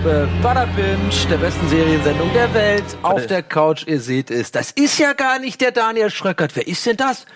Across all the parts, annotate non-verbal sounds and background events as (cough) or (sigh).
Ausgabe Bada Binge, der besten Seriensendung der Welt. Auf der Couch, ihr seht es. Das ist ja gar nicht der Daniel Schröckert. Wer ist denn das?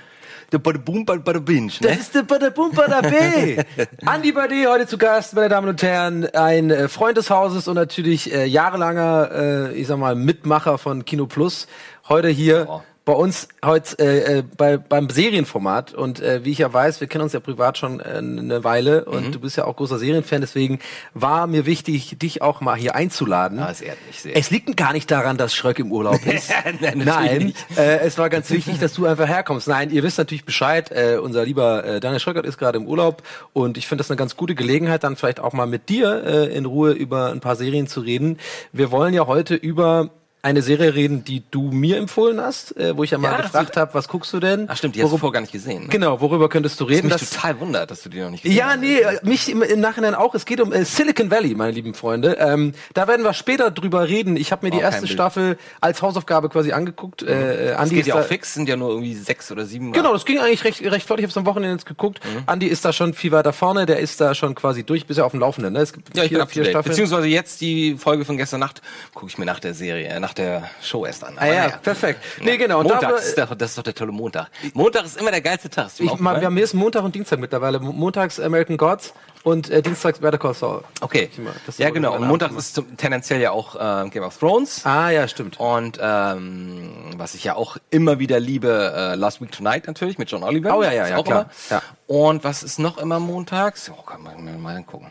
Der Bada Boom Bada Bada Binge, Das ne? ist der Bada Bum Bada B. (laughs) Andi Bade heute zu Gast, meine Damen und Herren. Ein äh, Freund des Hauses und natürlich äh, jahrelanger, äh, ich sag mal, Mitmacher von Kino Plus. Heute hier Oh. Bei uns heute äh, äh, bei, beim Serienformat. Und äh, wie ich ja weiß, wir kennen uns ja privat schon äh, eine Weile und Mhm. du bist ja auch großer Serienfan. Deswegen war mir wichtig, dich auch mal hier einzuladen. Ah, das ehrt mich sehr. Es liegt gar nicht daran, dass Schröck im Urlaub (laughs) ist. Nein, Nein, äh, es war ganz wichtig, dass du einfach herkommst. Nein, ihr wisst natürlich Bescheid. Äh, unser lieber äh, Daniel Schröckert ist gerade im Urlaub und ich finde das eine ganz gute Gelegenheit, dann vielleicht auch mal mit dir äh, in Ruhe über ein paar Serien zu reden. Wir wollen ja heute über eine Serie reden, die du mir empfohlen hast, äh, wo ich ja mal Ja, gefragt habe, was guckst du denn? Ach stimmt, die hast du Worüber- vorher gar nicht gesehen. Ne? Genau, worüber könntest du reden? mich Das- total wundert, dass du die noch nicht gesehen ja, hast. nee, äh, mich im, im Nachhinein auch. Es geht um äh, Silicon Valley, meine lieben Freunde. Ähm, da werden wir später drüber reden. Ich habe mir die Oh, kein erste. Staffel als Hausaufgabe quasi angeguckt. Äh, äh, Das Andi geht ist ja auch fix, sind ja nur irgendwie sechs oder sieben. Genau, das ging eigentlich recht, recht flott. Ich habe es am Wochenende jetzt geguckt. Mhm. Andi ist da schon viel weiter vorne. Der ist da schon quasi durch, bis er auf dem Laufenden. Ne? Es gibt Ja, ich bin vier, to vier. Staffeln. Beziehungsweise jetzt die Folge von gestern Nacht gucke ich mir nach der Serie, äh, nach der Show erst an. Ah ja, perfekt. Nee, genau. Und Montag, da- ist doch, das ist doch der tolle Montag. Montag ist immer der geilste Tag. Ist Ich, mal wir haben jetzt Montag und Dienstag mittlerweile. Montags American Gods und äh, Dienstags Better Call Saul. Okay. Ja, genau. Und Montag ist zum, tendenziell ja auch ähm, Game of Thrones. Ah ja, stimmt. Und ähm, was ich ja auch immer wieder liebe, äh, Last Week Tonight natürlich mit John Oliver. Oh, ja, ja, ja, klar. Immer. Und was ist noch immer montags? Oh, kann man mal- mal angucken.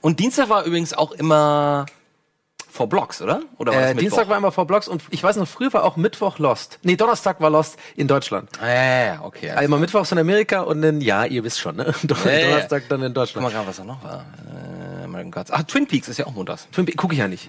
Und Dienstag war übrigens auch immer vor Blocks, oder? Oder war Äh, Mittwoch? Dienstag war immer vor Blogs und ich weiß noch, früher war auch Mittwoch Lost. Nee, Donnerstag war Lost in Deutschland. Ah, ja, okay. Also, Einmal Mittwochs in Amerika und dann, ja, ihr wisst schon, ne? (laughs) Don ja. Donnerstag dann in guck mal Deutschland. gerade, was da noch war. Äh, American Gods. Ah, Twin Peaks ist ja auch montags. Twin Peaks gucke ich ja nicht.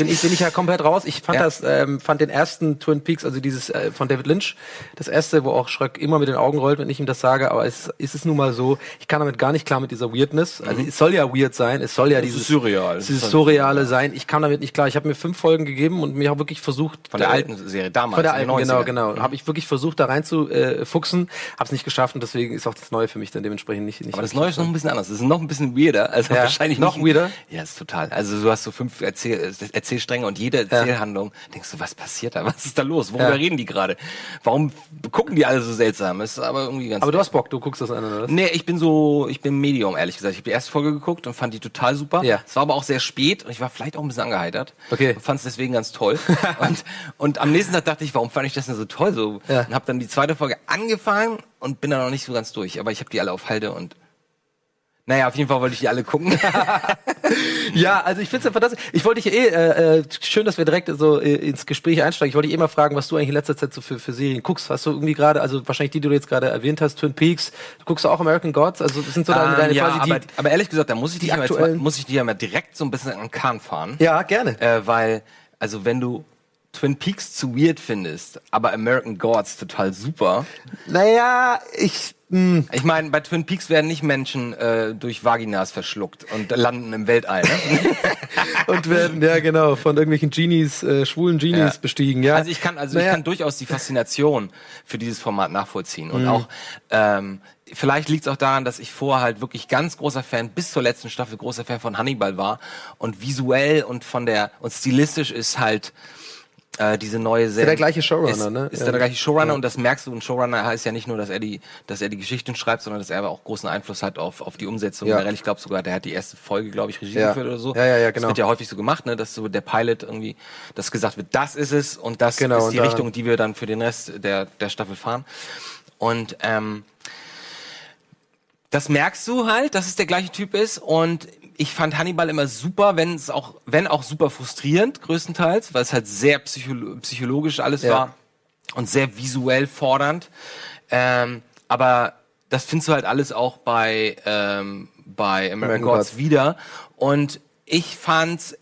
Bin ich, bin ich ja komplett raus. Ich fand Ja. das, ähm, fand den ersten Twin Peaks, also dieses äh, von David Lynch, das erste, wo auch Schröck immer mit den Augen rollt, wenn ich ihm das sage, aber es ist es nun mal so, ich kann damit gar nicht klar mit dieser Weirdness. Also es soll ja weird sein, es soll ja dieses ist surreal. dieses Es surreale sein. Ich kam damit nicht klar. Ich habe mir fünf Folgen gegeben und mir auch wirklich versucht Von der äh, alten Serie damals. von der alten, genau, 90ern. genau. Habe ich wirklich versucht, da rein zu äh, fuchsen, hab's nicht geschafft und deswegen ist auch das Neue für mich dann dementsprechend nicht. nicht Aber das Neue ist noch ein bisschen anders. Das ist noch ein bisschen weirder. Also Ja, wahrscheinlich noch nicht, weirder? Ja, ist total. Also du hast so fünf Erzähl Erzählstränge und jede Erzählhandlung denkst du, was passiert da? (laughs) Was ist da los? Worüber Ja. reden die gerade? Warum gucken die alle so seltsam? Ist aber irgendwie ganz. Aber du hast Bock, du guckst das an, oder was? Nee, ich bin so, ich bin Medium, ehrlich gesagt. Ich habe die erste Folge geguckt und fand die total super. Ja. Es war aber auch sehr spät und ich war vielleicht auch ein bisschen angeheitert. Okay. Fand es deswegen ganz toll. (laughs) und, und am nächsten Tag dachte ich, warum fand ich das denn so toll? So, Ja. Und habe dann die zweite Folge angefangen und bin da noch nicht so ganz durch. Aber ich habe die alle auf Halde und naja, auf jeden Fall wollte ich die alle gucken. (laughs) Ja, also ich finde es ja fantastisch. Ich wollte dich eh, äh, äh, schön, dass wir direkt so äh, ins Gespräch einsteigen. Ich wollte dich eh mal fragen, was du eigentlich in letzter Zeit so für, für Serien guckst. Hast du irgendwie gerade, also wahrscheinlich die, die du jetzt gerade erwähnt hast, Twin Peaks, du guckst auch American Gods, also das sind so deine, Ähm, deine ja, quasi aber, die... aber ehrlich gesagt, da muss ich die dich ja mal, muss ich ja mal direkt so ein bisschen an den Kahn fahren. Ja, gerne. Äh, weil, also wenn du Twin Peaks zu weird findest, aber American Gods total super. Naja, ich... Ich meine, bei Twin Peaks werden nicht Menschen äh, durch Vaginas verschluckt und landen im Weltall. Ne? (laughs) und werden, ja genau, von irgendwelchen Genies, äh, schwulen Genies Ja. bestiegen, ja. Also ich kann, also Naja. ich kann durchaus die Faszination für dieses Format nachvollziehen Mhm. und auch ähm, vielleicht liegt es auch daran, dass ich vorher halt wirklich ganz großer Fan bis zur letzten Staffel großer Fan von Hannibal war und visuell und von der und stilistisch ist halt äh, diese neue Serie. der gleiche Showrunner, ist, ne? Ist Ja. der gleiche Showrunner und das merkst du. Ein Showrunner heißt ja nicht nur, dass er die, dass er die Geschichten schreibt, sondern dass er aber auch großen Einfluss hat auf, auf die Umsetzung. Ja. Generell, Ich glaube sogar, der hat die erste Folge, glaube ich, Regie Ja. geführt oder so. Ja, ja, ja, genau. Das wird ja häufig so gemacht, ne, dass so der Pilot irgendwie, dass gesagt wird, das ist es und das Genau, ist und die Richtung, die wir dann für den Rest der, der Staffel fahren. Und ähm, das merkst du halt, dass es der gleiche Typ ist. Und ich fand Hannibal immer super, wenn es auch, wenn auch super frustrierend, größtenteils, weil es halt sehr psycholo psychologisch alles Ja. war und sehr visuell fordernd. Ähm, aber das findest du halt alles auch bei, ähm, bei American, American Gods Gods. wieder. Und ich fand's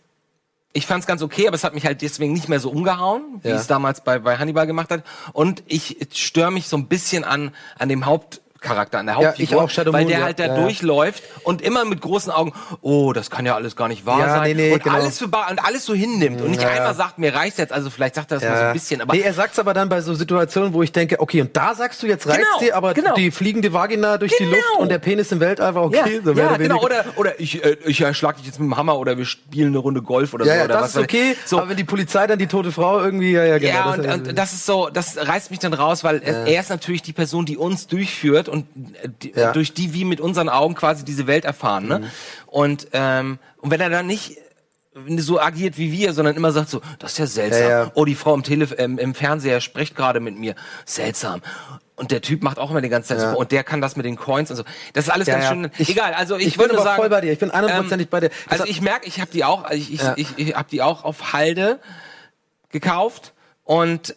ich fand's ganz okay, aber es hat mich halt deswegen nicht mehr so umgehauen, wie Ja. es damals bei, bei Hannibal gemacht hat. Und ich störe mich so ein bisschen an, an dem Haupt Charakter, an der Ja, Hauptfigur, ich auch, Shadow weil Moon, der ja, halt da ja, ja. durchläuft und immer mit großen Augen, oh, das kann ja alles gar nicht wahr Ja, sein nee, nee, und genau. alles für bar und alles so hinnimmt und nicht Ja, ja. einmal sagt, mir reicht's jetzt, also vielleicht sagt er das mal so ein bisschen, aber nee, er sagt's aber dann bei so Situationen, wo ich denke, okay, und da sagst du jetzt reicht's Genau, dir, aber genau. die fliegende Vagina durch die Genau. Luft und der Penis im Weltall war ja, okay. so ja oder genau, oder, oder ich, äh, ich erschlag dich jetzt mit dem Hammer oder wir spielen eine Runde Golf oder ja, so. ja, oder das was ist okay. So, aber wenn die Polizei dann die tote Frau irgendwie, ja, ja, genau. ja, das, und, und das ist so, das reißt mich dann raus, weil er ist natürlich die Person, die uns durchführt und äh, die, Ja. durch die wir mit unseren Augen quasi diese Welt erfahren. Ne? Und, ähm, und wenn er dann nicht so agiert wie wir, sondern immer sagt so, das ist ja seltsam. Ja, ja. Oh, die Frau im, Telef ähm, im Fernseher spricht gerade mit mir. Seltsam. Und der Typ macht auch immer die ganze Zeit Ja. so, und der kann das mit den Coins und so. Das ist alles ganz schön. Ich- Egal, also ich, ich bin würde sagen, voll bei dir. Ich bin 100%ig bei dir. Das Also ich merke, ich habe die auch, ich, ich, ich, ich habe die auch auf Halde gekauft und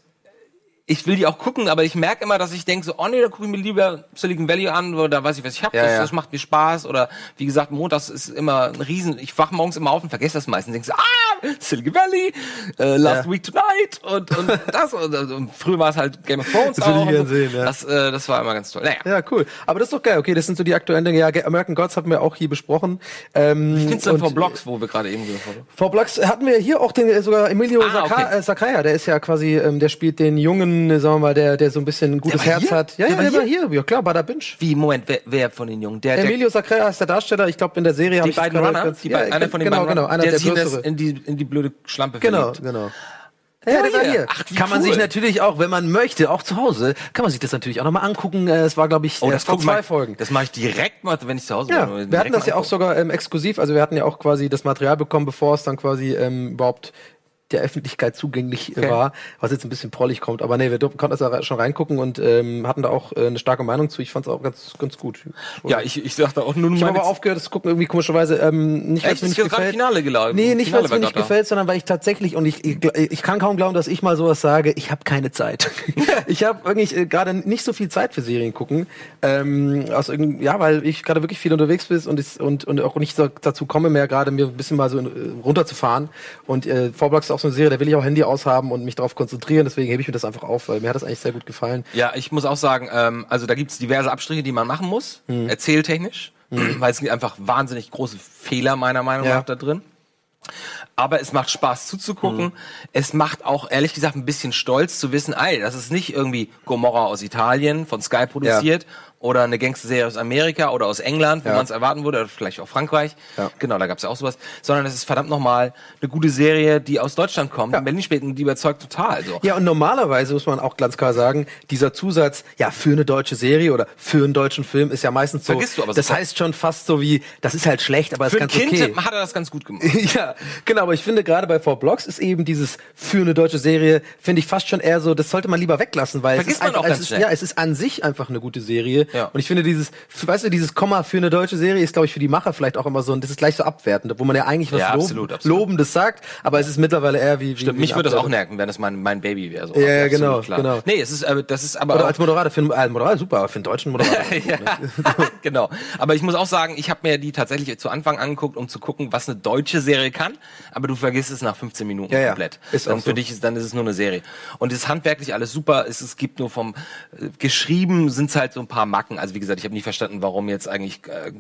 ich will die auch gucken, aber ich merke immer, dass ich denke so, oh nee, da gucke ich mir lieber Silicon Valley an oder da weiß ich, was ich habe. Ja, das, ja. das macht mir Spaß oder wie gesagt, montags ist immer ein Riesen. Ich wach morgens immer auf und vergesse das meistens. Denke so, ah, Silicon Valley, äh, Last Ja. Week Tonight und, und (laughs) das und, und früher war es halt Game of Thrones Das will ich auch. und gern so. sehen, ja. Das, äh, das war immer ganz toll. Naja, Ja, cool. Aber das ist doch geil. Okay, das sind so die aktuellen Dinge. Ja, American Gods hatten wir auch hier besprochen. Ähm, ich finde es dann vor Blocks, wo wir gerade eben gehört haben. Vor Blocks hatten wir hier auch den äh, sogar Emilio Ah, Saka, okay. äh, Sakaya, der ist ja quasi, ähm, der spielt den jungen, äh, sagen wir mal, der, der so ein bisschen ein gutes Herz hier? hat. Ja, Der ja, war der war hier. Ja klar, Bada Binge. Wie, Moment, wer, wer von den Jungen? Der, Emilio Sakaya ist der Darsteller. Ich glaube, in der Serie habe die ich das beiden Runner, ganz- die ja, einer von den genau, beiden genau, einer der der sich in, das, größere. in, die, in die blöde Schlampe Genau, verliebt. genau. Ja, der war hier. hier. Ach, kann man cool. sich natürlich auch, wenn man möchte, auch zu Hause, kann man sich das natürlich auch nochmal angucken. Äh, Es war, glaube ich, Oh, äh, das vor zwei mal, Folgen. Das mache ich direkt mal, wenn ich zu Hause Ja, bin. wir hatten das ja auch sogar ähm, exklusiv. Also wir hatten ja auch quasi das Material bekommen, bevor es dann quasi ähm, überhaupt der Öffentlichkeit zugänglich Okay. war, was jetzt ein bisschen prollig kommt. Aber nee, wir konnten da schon reingucken und ähm, hatten da auch äh, eine starke Meinung zu. Ich fand es auch ganz, ganz gut. Ja, ich, ich sagte auch nur Ich habe aber aufgehört, das zu gucken, irgendwie komischerweise, ähm, nicht, weil es mir Ist nicht ja gefällt. Finale gelaufen. Nee, nicht, weil es mir nicht gefällt, sondern weil ich tatsächlich, und ich, ich, ich kann kaum glauben, dass ich mal sowas sage, ich habe keine Zeit. (laughs) ich habe eigentlich äh, gerade nicht so viel Zeit für Serien gucken. Ähm, aus irgend, ja, weil ich gerade wirklich viel unterwegs bin und, ich, und, und auch nicht so dazu komme, mehr gerade mir ein bisschen mal so äh, runterzufahren. Und äh, Vorblock ist auch so eine Serie, da will ich auch Handy aushaben und mich darauf konzentrieren, deswegen hebe ich mir das einfach auf, weil mir hat das eigentlich sehr gut gefallen. Ja, ich muss auch sagen, ähm, also da gibt's diverse Abstriche, die man machen muss, Mhm. erzähltechnisch, (clears throat) weil es gibt einfach wahnsinnig große Fehler meiner Meinung Ja. nach da drin. Aber es macht Spaß zuzugucken. Mhm. Es macht auch, ehrlich gesagt, ein bisschen stolz zu wissen, ey, das ist nicht irgendwie Gomorra aus Italien von Sky produziert oder eine Gangsterserie aus Amerika oder aus England, wo Ja. man es erwarten würde, oder vielleicht auch Frankreich. Ja. Genau, da gab's ja auch sowas. Sondern es ist verdammt nochmal eine gute Serie, die aus Deutschland kommt. Ja. In Berlin spielt und die überzeugt total. So. Ja, und normalerweise muss man auch ganz klar sagen, dieser Zusatz, ja, für eine deutsche Serie oder für einen deutschen Film ist ja meistens so. Vergisst du aber das sofort. heißt schon fast so wie, das ist halt schlecht, aber Für ist ganz Kind okay. hat er das ganz gut gemacht. (laughs) ja, genau, aber ich finde gerade bei Four Blocks ist eben dieses für eine deutsche Serie, finde ich fast schon eher so, das sollte man lieber weglassen, weil Vergisst es ist einfach, es ist, ja, es ist an sich einfach eine gute Serie. Ja. Und ich finde dieses, weißt du, dieses Komma für eine deutsche Serie ist, glaube ich, für die Macher vielleicht auch immer so, und das ist gleich so abwertend, wo man ja eigentlich was Ja, Lob- absolut, absolut. Lobendes sagt, aber es ist mittlerweile eher wie, wie Stimmt, wie mich würde das auch nerven, wenn das mein, mein Baby wäre. So. Ja, ja, genau, klar. genau. Nee, es ist, äh, das ist aber Oder als Moderator, für einen, äh, Moderator super, aber für einen deutschen Moderator. (laughs) (laughs) genau. Aber ich muss auch sagen, ich habe mir die tatsächlich zu Anfang angeguckt, um zu gucken, was eine deutsche Serie kann. Aber du vergisst es nach 15 Minuten Ja, ja. komplett. Ist dann für so. dich ist, dann ist es nur eine Serie. Und es ist handwerklich alles super. Es, es gibt nur vom äh, geschrieben sind es halt so ein paar Macken. Also wie gesagt, ich habe nie verstanden, warum jetzt eigentlich äh,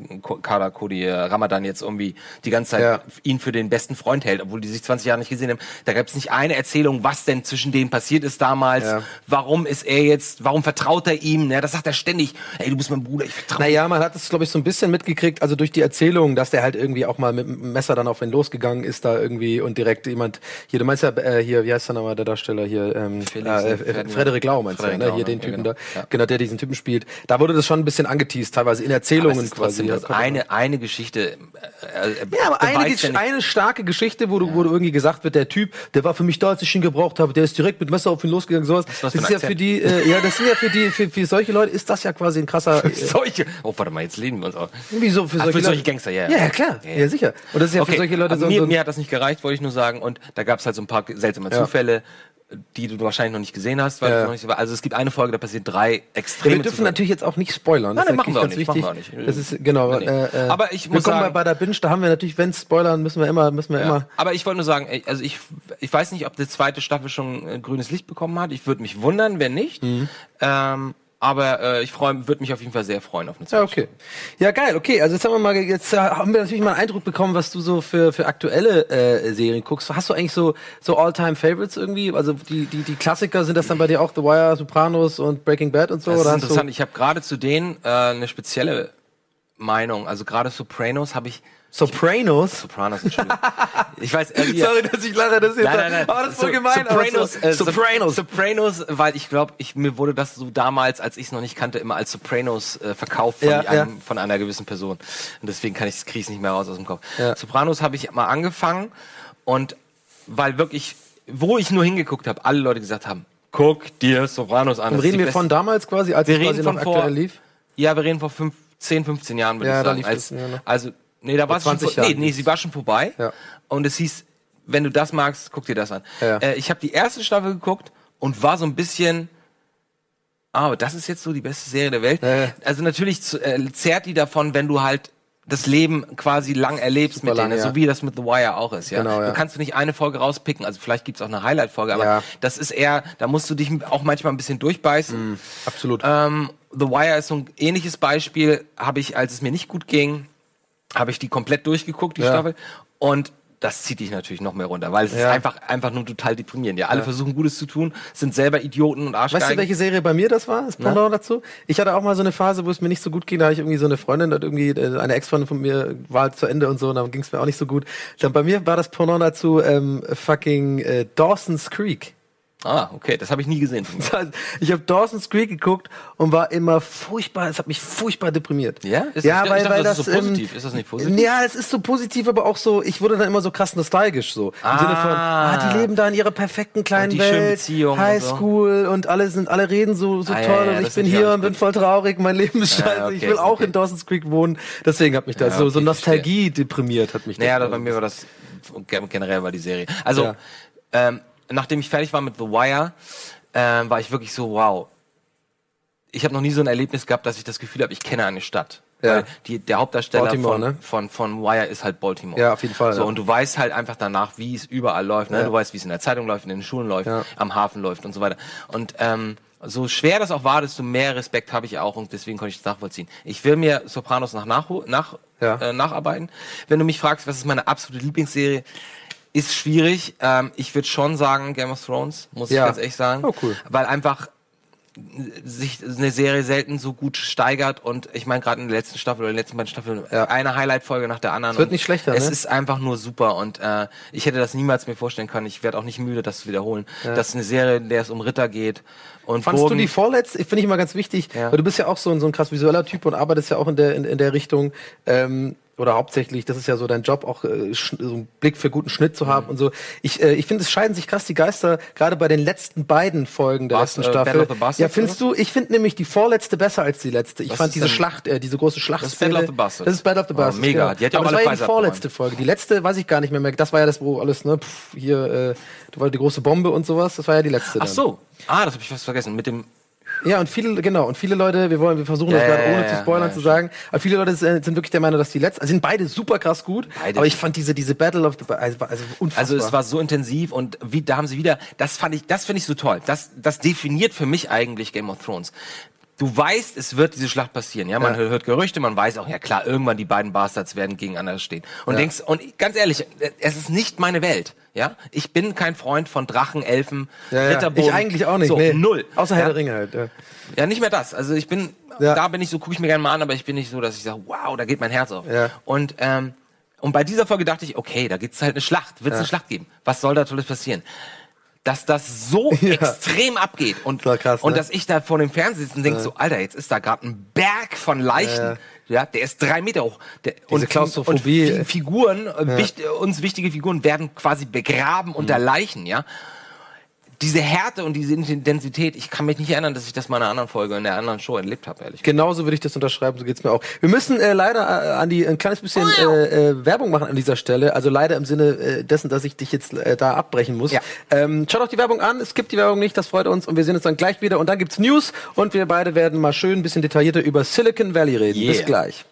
Kader Cody äh, Ramadan jetzt irgendwie die ganze Zeit Ja. ihn für den besten Freund hält, obwohl die sich 20 Jahre nicht gesehen haben. Da gab es nicht eine Erzählung, was denn zwischen denen passiert ist damals. Ja. Warum ist er jetzt? Warum vertraut er ihm? Ne, das sagt er ständig. Ey, du bist mein Bruder, ich vertraue Naja, man hat es, glaube ich, so ein bisschen mitgekriegt, also durch die Erzählung, dass der halt irgendwie auch mal mit dem Messer dann auf ihn losgegangen ist da irgendwie und direkt jemand, hier, du meinst ja, äh, hier, wie heißt der nochmal, der Darsteller hier, ähm, Felix, äh, äh. Frederik Lau meinst Frederik du, ja, ne? Hier ne? den Ja, Typen genau. da, Ja. genau, der diesen Typen spielt. Da wurde das schon ein bisschen angeteased, teilweise in Erzählungen quasi. ja, das eine, eine Geschichte. Äh, äh, Ja, aber eine, ja eine starke Geschichte, wo, du, wo du irgendwie gesagt wird, der Typ, der war für mich da, als ich ihn gebraucht habe, der ist direkt mit Messer auf ihn losgegangen, sowas. was Das für ist ja für die, äh, ja, das sind ja für die, für, für solche Leute ist das ja quasi ein krasser, (laughs) äh, solche. Oh, warte mal, jetzt leben wir uns auch. wieso für Ach, solche, für solche Gangster, ja. Ja, ja, klar, Ja, ja, ja. sicher. Und das ist ja für solche Leute aber so, mir, so mir hat das nicht gereicht, wollte ich nur sagen. Und da gab es halt so ein paar seltsame Ja. Zufälle, die du wahrscheinlich noch nicht gesehen hast. Weil Ja. noch nicht, also es gibt eine Folge, da passieren drei extreme wir dürfen Zufälle. natürlich jetzt auch nicht spoilern. Nein, Das nein, machen wir nicht, machen wir nicht. Das ist genau. Nee, nee. Äh, äh, Aber ich muss sagen- bei Bada Binge, da haben wir natürlich, wenn spoilern, müssen wir immer, müssen wir Ja. immer. Aber ich wollte nur sagen, also ich, ich weiß nicht, ob die zweite Staffel schon äh, grünes Licht bekommen hat. Ich würde mich wundern, wenn nicht. Mhm. Ähm, Aber äh, ich freue, würde mich auf jeden Fall sehr freuen auf eine Ja, zweite okay. Ja, geil, okay. Also jetzt haben wir mal, jetzt äh, haben wir natürlich mal einen Eindruck bekommen, was du so für, für aktuelle äh, Serien guckst. Hast du eigentlich so, so All-Time-Favorites irgendwie? Also die, die, die Klassiker, sind das dann bei dir auch The Wire, Sopranos und Breaking Bad und so? Das ist oder interessant. Ich habe gerade zu denen äh, eine spezielle Meinung. Also gerade Sopranos habe ich Sopranos? Sopranos, Entschuldigung. (laughs) ich weiß, äh, Sorry, dass ich lache, das ist jetzt. Nein, nein, nein. Oh, das ist So- gemein. aber Sopranos, so, äh, Sop- Sopranos. Sopranos, weil ich glaube, ich, mir wurde das so damals, als ich es noch nicht kannte, immer als Sopranos äh, verkauft von, Ja, einem, ja. von einer gewissen Person. Und deswegen kann ich kriege es nicht mehr raus aus dem Kopf. Ja. Sopranos habe ich mal angefangen und weil wirklich, wo ich nur hingeguckt habe, alle Leute gesagt haben, guck dir Sopranos an. Und Das reden wir von damals quasi, als Wir es quasi noch von vor- aktuell lief? Ja, wir reden vor fünf, 10, 15 Jahren, würde Ja, ich sagen. Als, das, ja, ne? Also, nee, da war es schon 20 vor, nee, Jahren nee, sie war schon vorbei. Ja. Und es hieß, wenn du das magst, guck dir das an. Ja. Äh, ich habe die erste Staffel geguckt und war so ein bisschen, ah, aber das ist jetzt so die beste Serie der Welt. Ja. Also natürlich äh, zehrt die davon, wenn du halt das Leben quasi lang erlebst Super mit denen, lang, ja. so wie das mit The Wire auch ist. Ja? Genau, ja. Du kannst nicht eine Folge rauspicken, also vielleicht gibt's auch eine Highlight-Folge, aber Ja. das ist eher, da musst du dich auch manchmal ein bisschen durchbeißen. Absolut. Ähm, The Wire ist so ein ähnliches Beispiel. Habe ich, als es mir nicht gut ging, habe ich die komplett durchgeguckt, die Ja. Staffel. Und das zieht dich natürlich noch mehr runter, weil es ist Ja. einfach, einfach nur total deprimierend. Ja, alle versuchen Gutes zu tun, sind selber Idioten und Arschgeigen. Weißt du, welche Serie bei mir das war? Das Pendant dazu? Ich hatte auch mal so eine Phase, wo es mir nicht so gut ging. Da hatte ich irgendwie so eine Freundin, irgendwie äh, eine Ex-Freundin von mir war halt zu Ende und so, und dann ging es mir auch nicht so gut. Dann bei mir war das Pendant dazu ähm, fucking äh, Dawson's Creek. Ah, okay, das habe ich nie gesehen. (laughs) Ich habe Dawson's Creek geguckt und war immer furchtbar, es hat mich furchtbar deprimiert. Ja? Ist ja, das- ich weil, dachte, weil das das, ist so ähm, positiv. Ist das nicht positiv? Ja, es ist so positiv, aber auch so, ich wurde dann immer so krass nostalgisch so. Im Ah. Sinne von, ah, die leben da in ihrer perfekten kleinen Und Welt, Beziehungen und so. Highschool und alle sind, alle reden so, so Ah, ja, toll ja, und das ich bin hier und bin voll traurig, mein Leben ist Ja, scheiße, okay, ich will auch okay. in Dawson's Creek wohnen. Deswegen hat mich das Ja, so, okay, so verstehe. Nostalgie deprimiert hat mich Naja, das. das, bei mir war das ge- generell war die Serie. Also, Ja. ähm, nachdem ich fertig war mit The Wire, ähm, war ich wirklich so, wow. Ich habe noch nie so ein Erlebnis gehabt, dass ich das Gefühl habe, ich kenne eine Stadt. Ja. Die, der Hauptdarsteller von, ne? von, von Wire ist halt Baltimore. Ja, auf jeden Fall, So, ja. und du weißt halt einfach danach, wie es überall läuft. Ne? Ja. Du weißt, wie es in der Zeitung läuft, in den Schulen läuft, Ja. am Hafen läuft und so weiter. Und ähm, so schwer das auch war, desto mehr Respekt habe ich auch und deswegen konnte ich das nachvollziehen. Ich will mir Sopranos nach, nach, nach, äh, nacharbeiten. Wenn du mich fragst, was ist meine absolute Lieblingsserie, ist schwierig. Ähm, ich würde schon sagen Game of Thrones, muss Ja. ich ganz ehrlich sagen. Oh, cool. Weil einfach sich eine Serie selten so gut steigert und ich meine gerade in der letzten Staffel oder in den letzten beiden Staffeln Ja. eine Highlight-Folge nach der anderen. Es wird nicht schlechter, Es ne? ist einfach nur super und äh, ich hätte das niemals mir vorstellen können. Ich werde auch nicht müde, das zu wiederholen. Das ist eine Serie, in der es um Ritter geht und Fandst Burgen. du die vorletzte, finde ich immer ganz wichtig, Ja. weil du bist ja auch so ein, so ein krass visueller Typ und arbeitest ja auch in der, in, in der Richtung, ähm, oder hauptsächlich, das ist ja so dein Job, auch äh, so einen Blick für guten Schnitt zu Mhm. haben und so. Ich, äh, ich finde, es scheiden sich krass die Geister, gerade bei den letzten beiden Folgen der Was, letzten äh, Staffel. Battle of the Bastards, ja, findest du, ich finde nämlich die vorletzte besser als die letzte. Ich Was fand ist diese Schlacht, äh, diese große Schlachtszene. Battle of the Bastards. Das ist Battle of the Oh, Bastards. mega. Genau. Die hat ja auch Aber das alle war ja die vorletzte Folge. Die letzte weiß ich gar nicht mehr. mehr. Das war ja das, wo alles, ne, pff, hier, äh, da war die große Bombe und sowas. Das war ja die letzte. Ach so. Ah, das habe ich fast vergessen. Mit dem Ja, und viele, genau, und viele Leute, wir wollen, wir versuchen das gerade ohne zu spoilern zu sagen, aber viele Leute sind, sind wirklich der Meinung, dass die letzten, also sind beide super krass gut, Beide. aber ich fand diese, diese Battle of the, also, also unfassbar. Also es war so intensiv und wie da haben sie wieder, das fand ich, das finde ich so toll. Das, das definiert für mich eigentlich Game of Thrones. Du weißt, es wird diese Schlacht passieren. Ja, man Ja. hört Gerüchte, man weiß auch, ja klar, irgendwann die beiden Bastards werden gegeneinander stehen. Und Ja. denkst, und ganz ehrlich, es ist nicht meine Welt. Ja, ich bin kein Freund von Drachen, Elfen, ja. Ritterburgen. Ich eigentlich auch nicht, So, nee. null. Außer Herr ja? der Ringe halt, ja. Ja, nicht mehr das. Also ich bin, da bin ich so, gucke ich mir gerne mal an, aber ich bin nicht so, dass ich sage, wow, da geht mein Herz auf. Ja. Und, ähm, und bei dieser Folge dachte ich, okay, da gibt's halt eine Schlacht, wird es Ja. eine Schlacht geben. Was soll da Tolles passieren? Dass das so (laughs) Ja. extrem abgeht und, war krass, und ne? dass ich da vor dem Fernseher sitze und denke so, Alter, jetzt ist da gerade ein Berg von Leichen. Ja. Ja, der ist drei Meter hoch. Der, und, Klaustrophobie. Und Fi- Figuren, äh, wicht, uns wichtige Figuren werden quasi begraben unter Mhm. Leichen, ja diese Härte und diese Intensität, ich kann mich nicht erinnern, dass ich das mal in einer anderen Folge, in der anderen Show erlebt habe, ehrlich. Genauso würde ich das unterschreiben, so geht's mir auch. Wir müssen äh, leider äh, an die ein kleines bisschen äh, äh, Werbung machen an dieser Stelle. Also leider im Sinne äh, dessen, dass ich dich jetzt äh, da abbrechen muss. Ja. Ähm, schaut auch die Werbung an. Es gibt die Werbung nicht, das freut uns und wir sehen uns dann gleich wieder und dann gibt's News und wir beide werden mal schön ein bisschen detaillierter über Silicon Valley reden. Yeah. Bis gleich.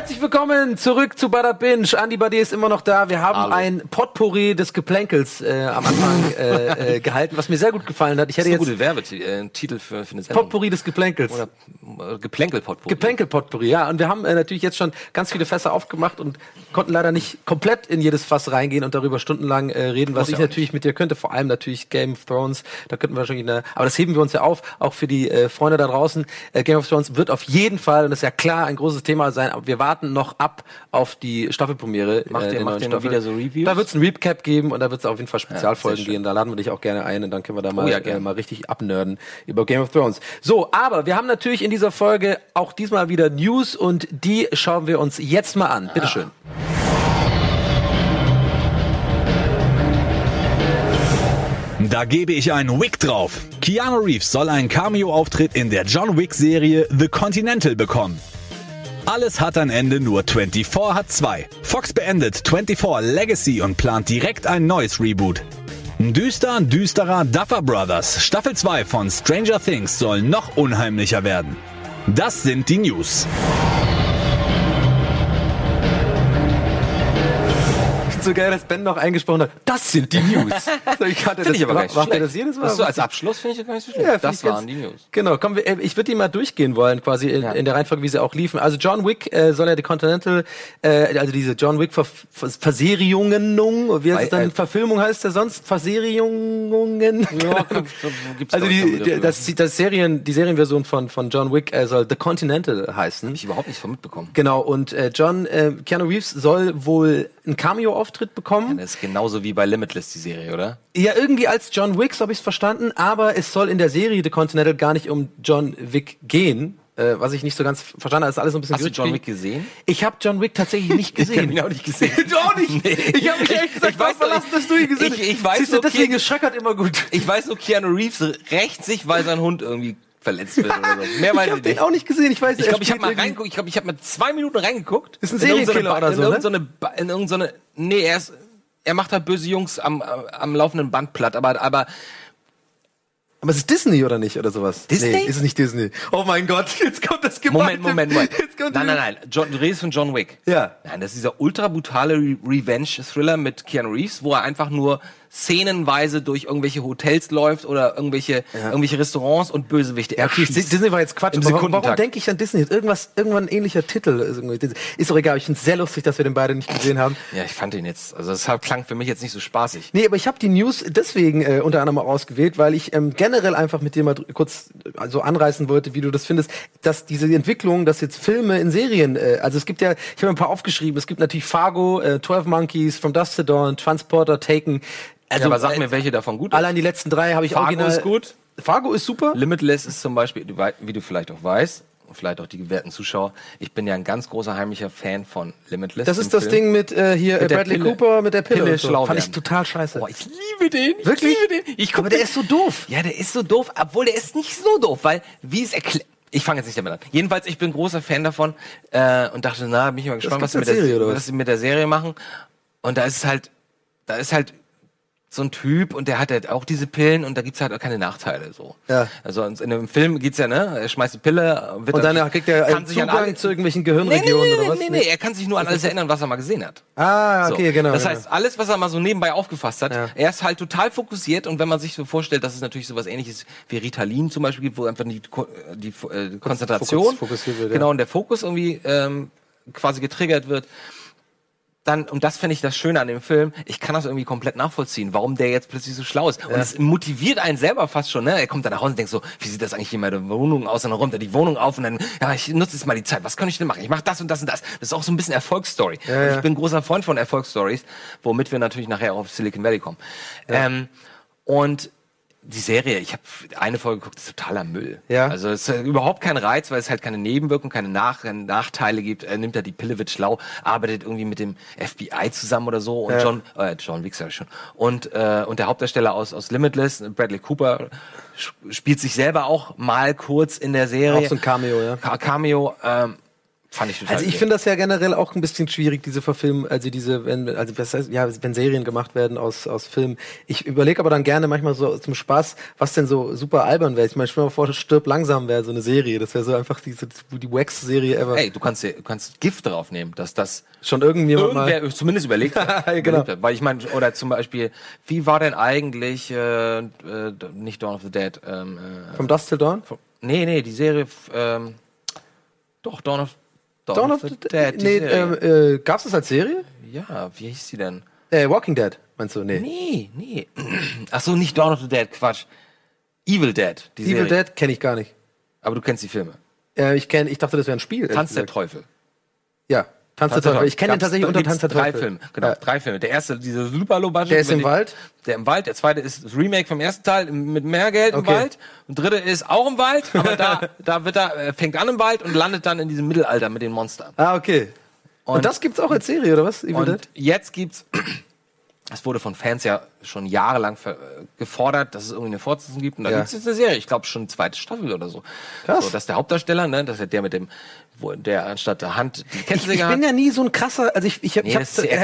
Herzlich willkommen zurück zu Bada Binge. Andy Bade ist immer noch da. Wir haben Hallo. ein Potpourri des Geplänkels äh, am Anfang (laughs) äh, äh, gehalten, was mir sehr gut gefallen hat. Ich Das hätte ist ein jetzt guter Werbetitel für, für eine Sendung. Potpourri des Geplänkels. Oder äh, Geplänkel-Potpourri. Geplänkel-Potpourri, ja. Und wir haben äh, natürlich jetzt schon ganz viele Fässer aufgemacht und konnten leider nicht komplett in jedes Fass reingehen und darüber stundenlang äh, reden, was Muss ich ja natürlich mit dir könnte. Vor allem natürlich Game of Thrones. Da könnten wir wahrscheinlich eine, aber das heben wir uns ja auf, auch für die äh, Freunde da draußen. Äh, Game of Thrones wird auf jeden Fall, und das ist ja klar, ein großes Thema sein, aber wir warten noch ab auf die Staffelpremiere. Macht ihr- der macht ihr noch wieder so Reviews? Da wird es ein Recap geben und da wird es auf jeden Fall Spezialfolgen schön. gehen. Da laden wir dich auch gerne ein und dann können wir da mal, ja, äh, gerne. mal richtig abnörden über Game of Thrones. So, aber wir haben natürlich in dieser Folge auch diesmal wieder News und die schauen wir uns jetzt mal an. Bitteschön. Da gebe ich einen Wick drauf. Keanu Reeves soll einen Cameo-Auftritt in der John Wick-Serie The Continental bekommen. Alles hat ein Ende, nur 24 hat zwei. Fox beendet 24 Legacy und plant direkt ein neues Reboot. Düster, düsterer Duffer Brothers. Staffel 2 von Stranger Things soll noch unheimlicher werden. Das sind die News. Finde so geil, dass Ben noch eingesprochen hat. Das sind die News. (laughs) So, ich kannte Finde ich aber macht er das jedes Mal? Das so als Abschluss finde ich gar nicht so schlecht. Ja, das ich ganz- waren die News. Genau, komm, ich würde die mal durchgehen wollen, quasi in, in der Reihenfolge, wie sie auch liefen. Also John Wick äh, soll ja die Continental, äh, also diese John Wick Ver Ver Verserierungen, wie heißt es dann? äh, Verfilmung heißt der sonst? Verserierungen? Ja, gibt's also die, die, das, das Serien, die Serienversion von, von John Wick äh, soll The Continental heißen. Hab ich überhaupt nicht von mitbekommen. Genau, und äh, John, äh, Keanu Reeves soll wohl einen Cameo-Auftritt bekommen. Das ist genauso wie bei Limitless, die Serie, oder? Ja, irgendwie als John Wick, so habe ich es verstanden, aber es soll in der Serie The Continental gar nicht um John Wick gehen, äh, was ich nicht so ganz verstanden habe. Ist alles so ein bisschen Hast du John Wick gesehen? Ich habe John Wick tatsächlich nicht (laughs) gesehen. ihn auch nicht gesehen. (laughs) du auch nicht? Ich habe mich ehrlich gesagt Ich weiß verlassen, dass du ihn gesehen ich- ich weiß Siehst du, deswegen ist Schöckert immer gut. Ich weiß nur, Keanu Reeves rächt sich, weil sein Hund irgendwie verletzt wird oder so. Mehr (laughs) weiß ich ich habe den nicht. auch nicht gesehen. Ich weiß, Ich glaube, ich habe mal reingeguckt. Ich glaube, ich habe mit zwei Minuten reingeguckt. Ist ein In Serienkiller oder in so, ne? irgendeine Ba- In irgendeine, nee, er ist, er macht halt böse Jungs am, am laufenden Band platt, aber, aber Aber es ist Disney oder nicht oder sowas? Disney? Nee, ist es nicht Disney. Oh mein Gott, jetzt kommt das geballte. Moment, Moment, Moment. Jetzt kommt Nein, nein, nein. John, du redest von John Wick. Ja. Nein, das ist dieser ultra brutale Re Revenge-Thriller mit Keanu Reeves, wo er einfach nur szenenweise durch irgendwelche Hotels läuft oder irgendwelche, irgendwelche Restaurants und Bösewichte Ja, okay, erschießt. Disney war jetzt Quatsch. Im Warum, warum denke ich an Disney? Irgendwas, irgendwann ein ähnlicher Titel. Ist, doch egal. Ich finde es sehr lustig, dass wir den beide nicht gesehen haben. Ja, ich fand den jetzt, also das klang für mich jetzt nicht so spaßig. Nee, aber ich habe die News deswegen äh, unter anderem auch ausgewählt, weil ich ähm, generell einfach mit dir mal kurz äh, so anreißen wollte, wie du das findest, dass diese Entwicklung, dass jetzt Filme in Serien, äh, also es gibt ja, ich habe ein paar aufgeschrieben, es gibt natürlich Fargo, äh, 12 Monkeys, From Dusk to Dawn, Transporter, Taken. Also, Ja, aber sag äh, mir, welche davon gut Allein die letzten drei habe ich Fargo original. ist gut. Fargo ist super. Limitless ist zum Beispiel, wie du vielleicht auch weißt, und vielleicht auch die gewährten Zuschauer, ich bin ja ein ganz großer heimlicher Fan von Limitless. Das ist das Film. Ding mit äh, hier Mit Bradley Pille. Cooper mit der Pille. Pille so. Fand ich total scheiße. Boah, ich liebe den. Ich Wirklich? liebe den. Ich guck Aber der den- ist so doof. Ja, der ist so doof, obwohl der ist nicht so doof, weil wie es erklärt. Ich fange jetzt nicht damit an. Jedenfalls, ich bin großer Fan davon äh, und dachte, na, bin ich mal gespannt, was sie, mit Serie, der, was sie mit der Serie machen. Und da ist es halt, da ist halt so ein Typ und der hat halt auch diese Pillen und da gibt's halt auch keine Nachteile so. Ja. Also in einem Film geht's ja, ne? Er schmeißt eine Pille, wird Und dann kriegt er kann äh, sich an alle- zu irgendwelchen Nee, nee, Gehirnregionen nee, oder nee, was? nee, nee, er kann sich nur an alles erinnern, was er mal gesehen hat. Ah, So. okay, genau. Das genau. heißt, alles, was er mal so nebenbei aufgefasst hat, Ja. er ist halt total fokussiert und wenn man sich so vorstellt, dass es natürlich sowas ähnliches wie Ritalin zum Beispiel gibt, wo einfach die, die äh, Konzentration, fokussiert wird, ja. genau, und der Fokus irgendwie ähm, quasi getriggert wird, dann, und das finde ich das Schöne an dem Film, ich kann das irgendwie komplett nachvollziehen, warum der jetzt plötzlich so schlau ist. Und es motiviert einen selber fast schon, ne? Er kommt dann nach Hause und denkt so, wie sieht das eigentlich hier in meiner Wohnung aus? Und dann räumt er die Wohnung auf und dann, ja, ich nutze jetzt mal die Zeit. Was kann ich denn machen? Ich mache das und das und das. Das ist auch so ein bisschen Erfolgsstory. und ja. ich bin ein großer Freund von Erfolgsstories, womit wir natürlich nachher auch auf Silicon Valley kommen. Ähm, und die Serie, ich habe eine Folge geguckt, ist totaler Müll. Ja. Also es ist überhaupt kein Reiz, weil es halt keine Nebenwirkungen, keine Nach Nachteile gibt. Er nimmt da die Pille, wird schlau, arbeitet irgendwie mit dem FBI zusammen oder so und Ja. John, äh, John Wick sag ich schon. Und, äh, und der Hauptdarsteller aus, aus Limitless, Bradley Cooper, sp- spielt sich selber auch mal kurz in der Serie. Auch so ein Cameo, ja. Ca- Cameo, ähm, Fand ich total Also ich finde das ja generell auch ein bisschen schwierig, diese Verfilmung, also diese, wenn, also das heißt, ja, wenn Serien gemacht werden aus, aus Filmen. Ich überlege aber dann gerne manchmal so zum Spaß, was denn so super albern wäre. Ich meine, stell mal vor, stirb langsam wäre so eine Serie. Das wäre so einfach diese, die Wax-Serie ever. Ey, du kannst, du kannst Gift drauf nehmen, dass das Schon irgendjemand mal. irgendwer zumindest überlegt hat. (laughs) Genau. überlegt hat. Weil ich meine, oder zum Beispiel, wie war denn eigentlich, äh, äh, nicht Dawn of the Dead, ähm, äh, Vom Dust Till Dawn? nee, nee, die Serie, ähm, doch, Dawn of, Dawn, of, the Dead, Nee, ähm, äh, gab's das als Serie? ja, wie hieß die denn? Äh, Walking Dead, meinst du? Nee. Nee, nee. (clears throat) Ach so, nicht Dawn of the Dead, Quatsch. Evil Dead, die Evil Serie. Dead kenne ich gar nicht. Aber du kennst die Filme. Äh, ich kenn, ich dachte, das wäre ein Spiel. Tanz der. Teufel. Ja, Tanz der Teufel. Ich kenne den tatsächlich unter Tanz der drei Teufel. Filme, genau, Ja. drei Filme. Der erste, dieser super low budget. Der ist im Wald? Der im Wald. Der zweite ist das Remake vom ersten Teil mit mehr Geld im Okay. Wald. Und dritte ist auch im Wald, aber da, (laughs) da wird er, äh, fängt an im Wald und landet dann in diesem Mittelalter mit den Monstern. Ah, okay. Und, Und- das gibt's auch als Serie, oder was? Evil Und Dead? jetzt gibt's, (clears throat) es wurde von Fans ja schon jahrelang äh, gefordert, dass es irgendwie eine Fortsetzung gibt. Und da Ja. gibt's jetzt eine Serie, ich glaube schon eine zweite Staffel oder so. Krass. So, dass der Hauptdarsteller, ne, das ist der mit dem, wo der anstatt der Hand die Ich, Kettensäge ich hat. bin ja nie so ein krasser, also ich, ich hab, Nee, ich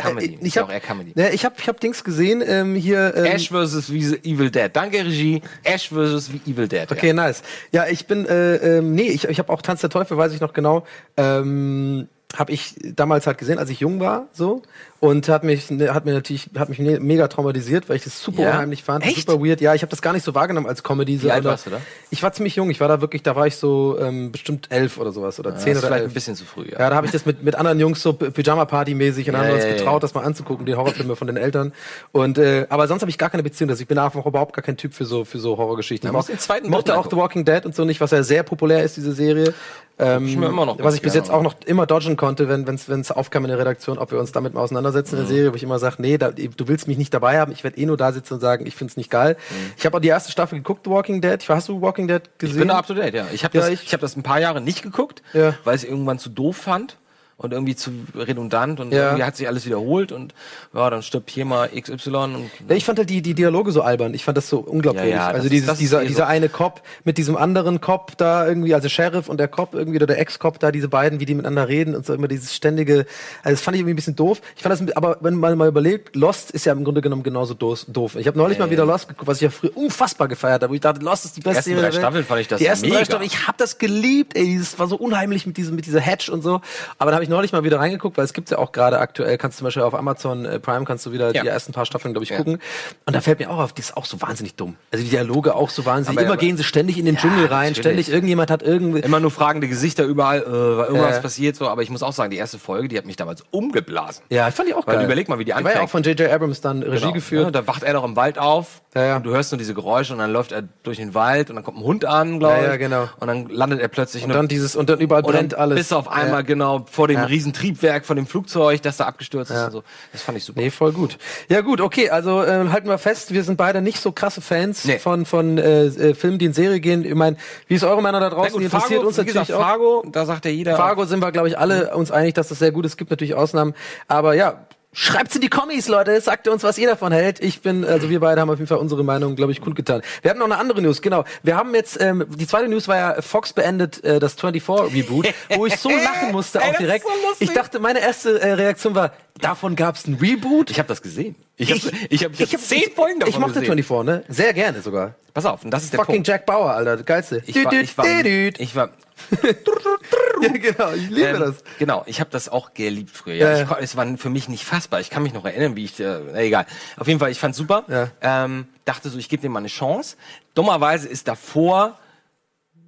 hab, äh. Ich, ich hab, Comedy. Ne, ich hab, ich hab Dings gesehen, ähm, hier, ähm, Ash vs. Evil Dead. Danke, Regie. Ash vs. Evil Dead. Okay, nice. Ja, ich bin, äh, ähm, nee, ich, ich habe auch Tanz der Teufel, weiß ich noch genau. Ähm, habe ich damals halt gesehen, als ich jung war, so und hat mich ne, hat mir natürlich hat mich mega traumatisiert, weil ich das super Ja? unheimlich fand, Echt? super weird. Ja, ich habe das gar nicht so wahrgenommen als Comedy. Wie alt warst du da? Ich war ziemlich jung. Ich war da wirklich, da war ich so ähm, bestimmt elf oder sowas oder Ja, zehn das oder vielleicht elf. ein bisschen zu früh, ja. Ja, da habe ich das mit, mit anderen Jungs so Pyjama-Party-mäßig und dann Ja, haben wir uns getraut, das mal anzugucken, die Horrorfilme von den Eltern. Und äh, aber sonst habe ich gar keine Beziehung. Also ich bin einfach überhaupt gar kein Typ für so für so Horrorgeschichten. Ich den zweiten mochte dritten auch The Walking Dead und so nicht, was ja sehr populär ist, diese Serie. Ähm, ich mir immer noch was ich bis jetzt auch noch immer dodgen konnte, wenn wenn's aufkam in der Redaktion, ob wir uns damit mal auseinandersetzen in der Serie, wo ich immer sage, nee, da, du willst mich nicht dabei haben, ich werde eh nur da sitzen und sagen, ich find's nicht geil. Ich habe auch die erste Staffel geguckt, Walking Dead. Ich, hast du Walking Dead gesehen? Ich bin da up to date, ja. Ich habe Ja, das, ich- ich, hab das ein paar Jahre nicht geguckt, Ja. weil ich es irgendwann zu doof fand und irgendwie zu redundant und Ja. irgendwie hat sich alles wiederholt und ja, dann stirbt hier mal XY und Ja, ich fand halt die, die Dialoge so albern. Ich fand das so unglaubwürdig. Ja, ja, also dieses, ist dieser, eh so. dieser eine Cop mit diesem anderen Cop da irgendwie, also Sheriff und der Cop irgendwie oder der Ex-Cop da, diese beiden, wie die miteinander reden und so immer dieses ständige, also das fand ich irgendwie ein bisschen doof. Ich fand das, aber wenn man mal überlegt, Lost ist ja im Grunde genommen genauso doof. Ich habe neulich mal wieder Lost geguckt, was ich ja früher unfassbar gefeiert habe, wo ich dachte, Lost ist die beste ersten Serie drei der Welt. Staffeln fand ich das Die ersten drei mega. Staffeln, ich habe das geliebt, ey, das war so unheimlich mit diesem, mit dieser Hedge und so. Aber da habe ich neulich mal wieder reingeguckt, weil es gibt's ja auch gerade aktuell, kannst du zum Beispiel auf Amazon äh, Prime kannst du wieder Ja. die ersten paar Staffeln, glaube ich, Ja. gucken. Und da fällt mir auch auf, die ist auch so wahnsinnig dumm. Also die Dialoge auch so wahnsinnig. Aber- Immer aber- gehen sie ständig in den Ja, Dschungel rein, natürlich. ständig irgendjemand hat irgendwie. immer nur fragende Gesichter überall, äh, weil irgendwas Ja. passiert so, aber ich muss auch sagen, die erste Folge, die hat mich damals umgeblasen. Ja, ich fand die auch Weil geil. überleg mal, wie die war ja anfängt. auch von J.J. Abrams dann Regie Genau, geführt. Da wacht er doch im Wald auf und du hörst nur diese Geräusche und dann läuft er durch den Wald und dann kommt ein Hund an, glaube ich. Ja, genau. Und dann landet er plötzlich Und dann dieses, und dann überall brennt alles. Bis auf einmal, genau, vor dem Ja. riesen Triebwerk von dem Flugzeug, das da abgestürzt ist Ja. und so. Das fand ich super. Nee, voll gut. Ja gut, okay, also äh, halten wir fest, wir sind beide nicht so krasse Fans Nee. von von äh, äh, Filmen, die in Serie gehen. Ich meine, wie ist eure Meinung da draußen? Ja, gut, die interessiert Fargo, uns natürlich gesagt, auch. Fargo, da sagt ja jeder. Fargo sind wir, glaube ich, alle uns einig, dass das sehr gut ist. Es gibt natürlich Ausnahmen. Aber ja, schreibt's in die Kommis, Leute. Sagt uns, was ihr davon hält. Ich bin, also wir beide haben auf jeden Fall unsere Meinung, glaube ich, kundgetan. Wir hatten noch eine andere News, genau. Wir haben jetzt, ähm, die zweite News war ja, Fox beendet äh, das 24-Reboot, wo ich so (laughs) lachen musste, Ey, auch das ist direkt. so ich dachte, meine erste äh, Reaktion war, davon gab's ein Reboot? Ich habe das gesehen. Ich habe ich hab, ich hab hab- zehn Folgen davon Ich mochte gesehen. 24, ne? Sehr gerne sogar. Pass auf, und das ist der Fucking Punkt. Jack Bauer, Alter. Geilste. Ich war, ich war, ich war, (laughs) ja, genau, ich liebe Ähm, das. Genau, ich habe das auch geliebt früher. Ja. Ich, es war für mich nicht fassbar. Ich kann mich noch erinnern, wie ich, äh, na, egal. Auf jeden Fall, ich fand's super. Ja. Ähm, dachte so, ich gebe dem mal eine Chance. Dummerweise ist davor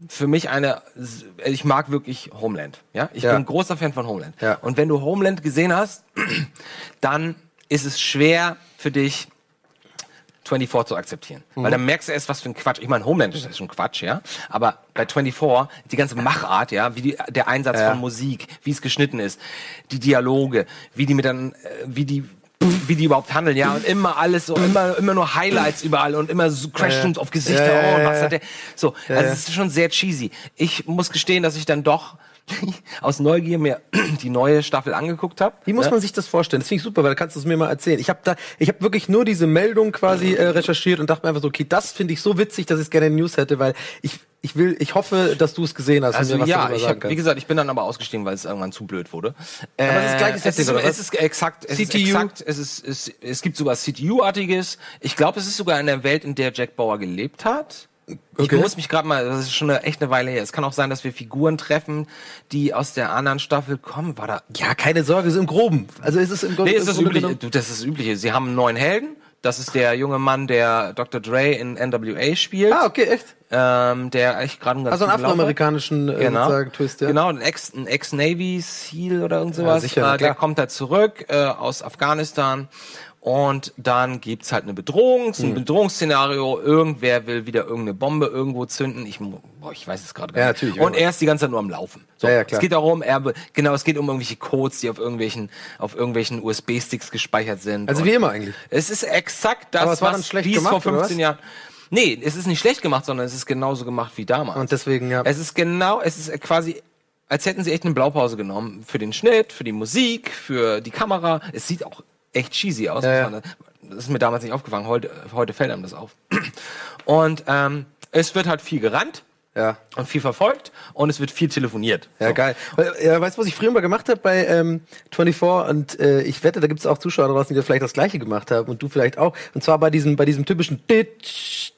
für mich eine, ich mag wirklich Homeland. Ja, ich Ja. bin ein großer Fan von Homeland. Ja. Und wenn du Homeland gesehen hast, (clears throat) dann ist es schwer für dich 24 zu akzeptieren. Mhm. Weil dann merkst du erst, was für ein Quatsch. Ich meine, Homeland ist ja schon Quatsch, ja. Aber bei 24, die ganze Machart, ja, wie die, der Einsatz Ja. von Musik, wie es geschnitten ist, die Dialoge, wie die mit dann, äh, wie die wie die überhaupt handeln, ja, und immer alles so, immer, immer nur Highlights überall und immer so Crashzooms auf Gesichter, Ja, ja, oh, ja, was ja. hat der, so, Ja, also ja. es ist schon sehr cheesy. Ich muss gestehen, dass ich dann doch (laughs) aus Neugier mir (clears throat) die neue Staffel angeguckt habe. Wie muss ja? man sich das vorstellen? Das finde ich super, weil da kannst du es mir mal erzählen. Ich habe da, ich habe wirklich nur diese Meldung quasi äh, recherchiert und dachte mir einfach so, okay, das finde ich so witzig, dass ich gerne in News hätte, weil ich, ich will, ich hoffe, dass du es gesehen hast Also und mir was ja, ich hab, wie gesagt, ich bin dann aber ausgestiegen, weil es irgendwann zu blöd wurde. Aber ist es Setting, ist, oder was? es ist exakt, es ist CTU? exakt, es ist, es, es gibt sowas CTU-artiges. Ich glaube, es ist sogar in der Welt, in der Jack Bauer gelebt hat. Okay. Ich muss mich gerade mal, das ist schon eine echt eine Weile her. Es kann auch sein, dass wir Figuren treffen, die aus der anderen Staffel kommen. War da? Ja, keine Sorge, es ist im Groben. Also es ist im Grunde Nee, ist das übliche. Du, das ist das übliche. Sie haben einen neuen Helden. Das ist der junge Mann, der Dr. Dre in NWA spielt. Ah, okay, echt. ähm, der echt gerade einen ganz Also einen afroamerikanischen äh, genau. Twist, ja. Genau, ein Ex- ein Ex-Navy SEAL oder irgend sowas. sicher, na äh, der klar. kommt da zurück äh, aus Afghanistan. Und dann gibt's halt eine Bedrohung, es ist ein Hm. Bedrohungsszenario, irgendwer will wieder irgendeine Bombe irgendwo zünden. Ich, boah, ich weiß es gerade gar Ja, nicht. natürlich, Und ja. er ist die ganze Zeit nur am Laufen. So, Ja, ja, klar. Es geht darum, er, genau, es geht um irgendwelche Codes, die auf irgendwelchen, auf irgendwelchen USB-Sticks gespeichert sind. Also wie immer eigentlich. es ist exakt das, Aber es war was schlecht wie es vor gemacht, oder 15 was? Jahren. Nee, es ist nicht schlecht gemacht, sondern es ist genauso gemacht wie damals. Und deswegen, ja. Es ist genau, es ist quasi, als hätten sie echt eine Blaupause genommen. Für den Schnitt, für die Musik, für die Kamera. Es sieht auch echt cheesy aus. Ja, ja. Das ist mir damals nicht aufgefallen. Heute, heute fällt einem das auf. Und ähm, es wird halt viel gerannt Ja. und viel verfolgt und es wird viel telefoniert. Ja, So. geil. Ja, weißt du, was ich früher mal gemacht habe bei ähm, 24? Und äh, ich wette, da gibt es auch Zuschauer draußen, die vielleicht das gleiche gemacht haben und du vielleicht auch. Und zwar bei diesem, bei diesem typischen Dit,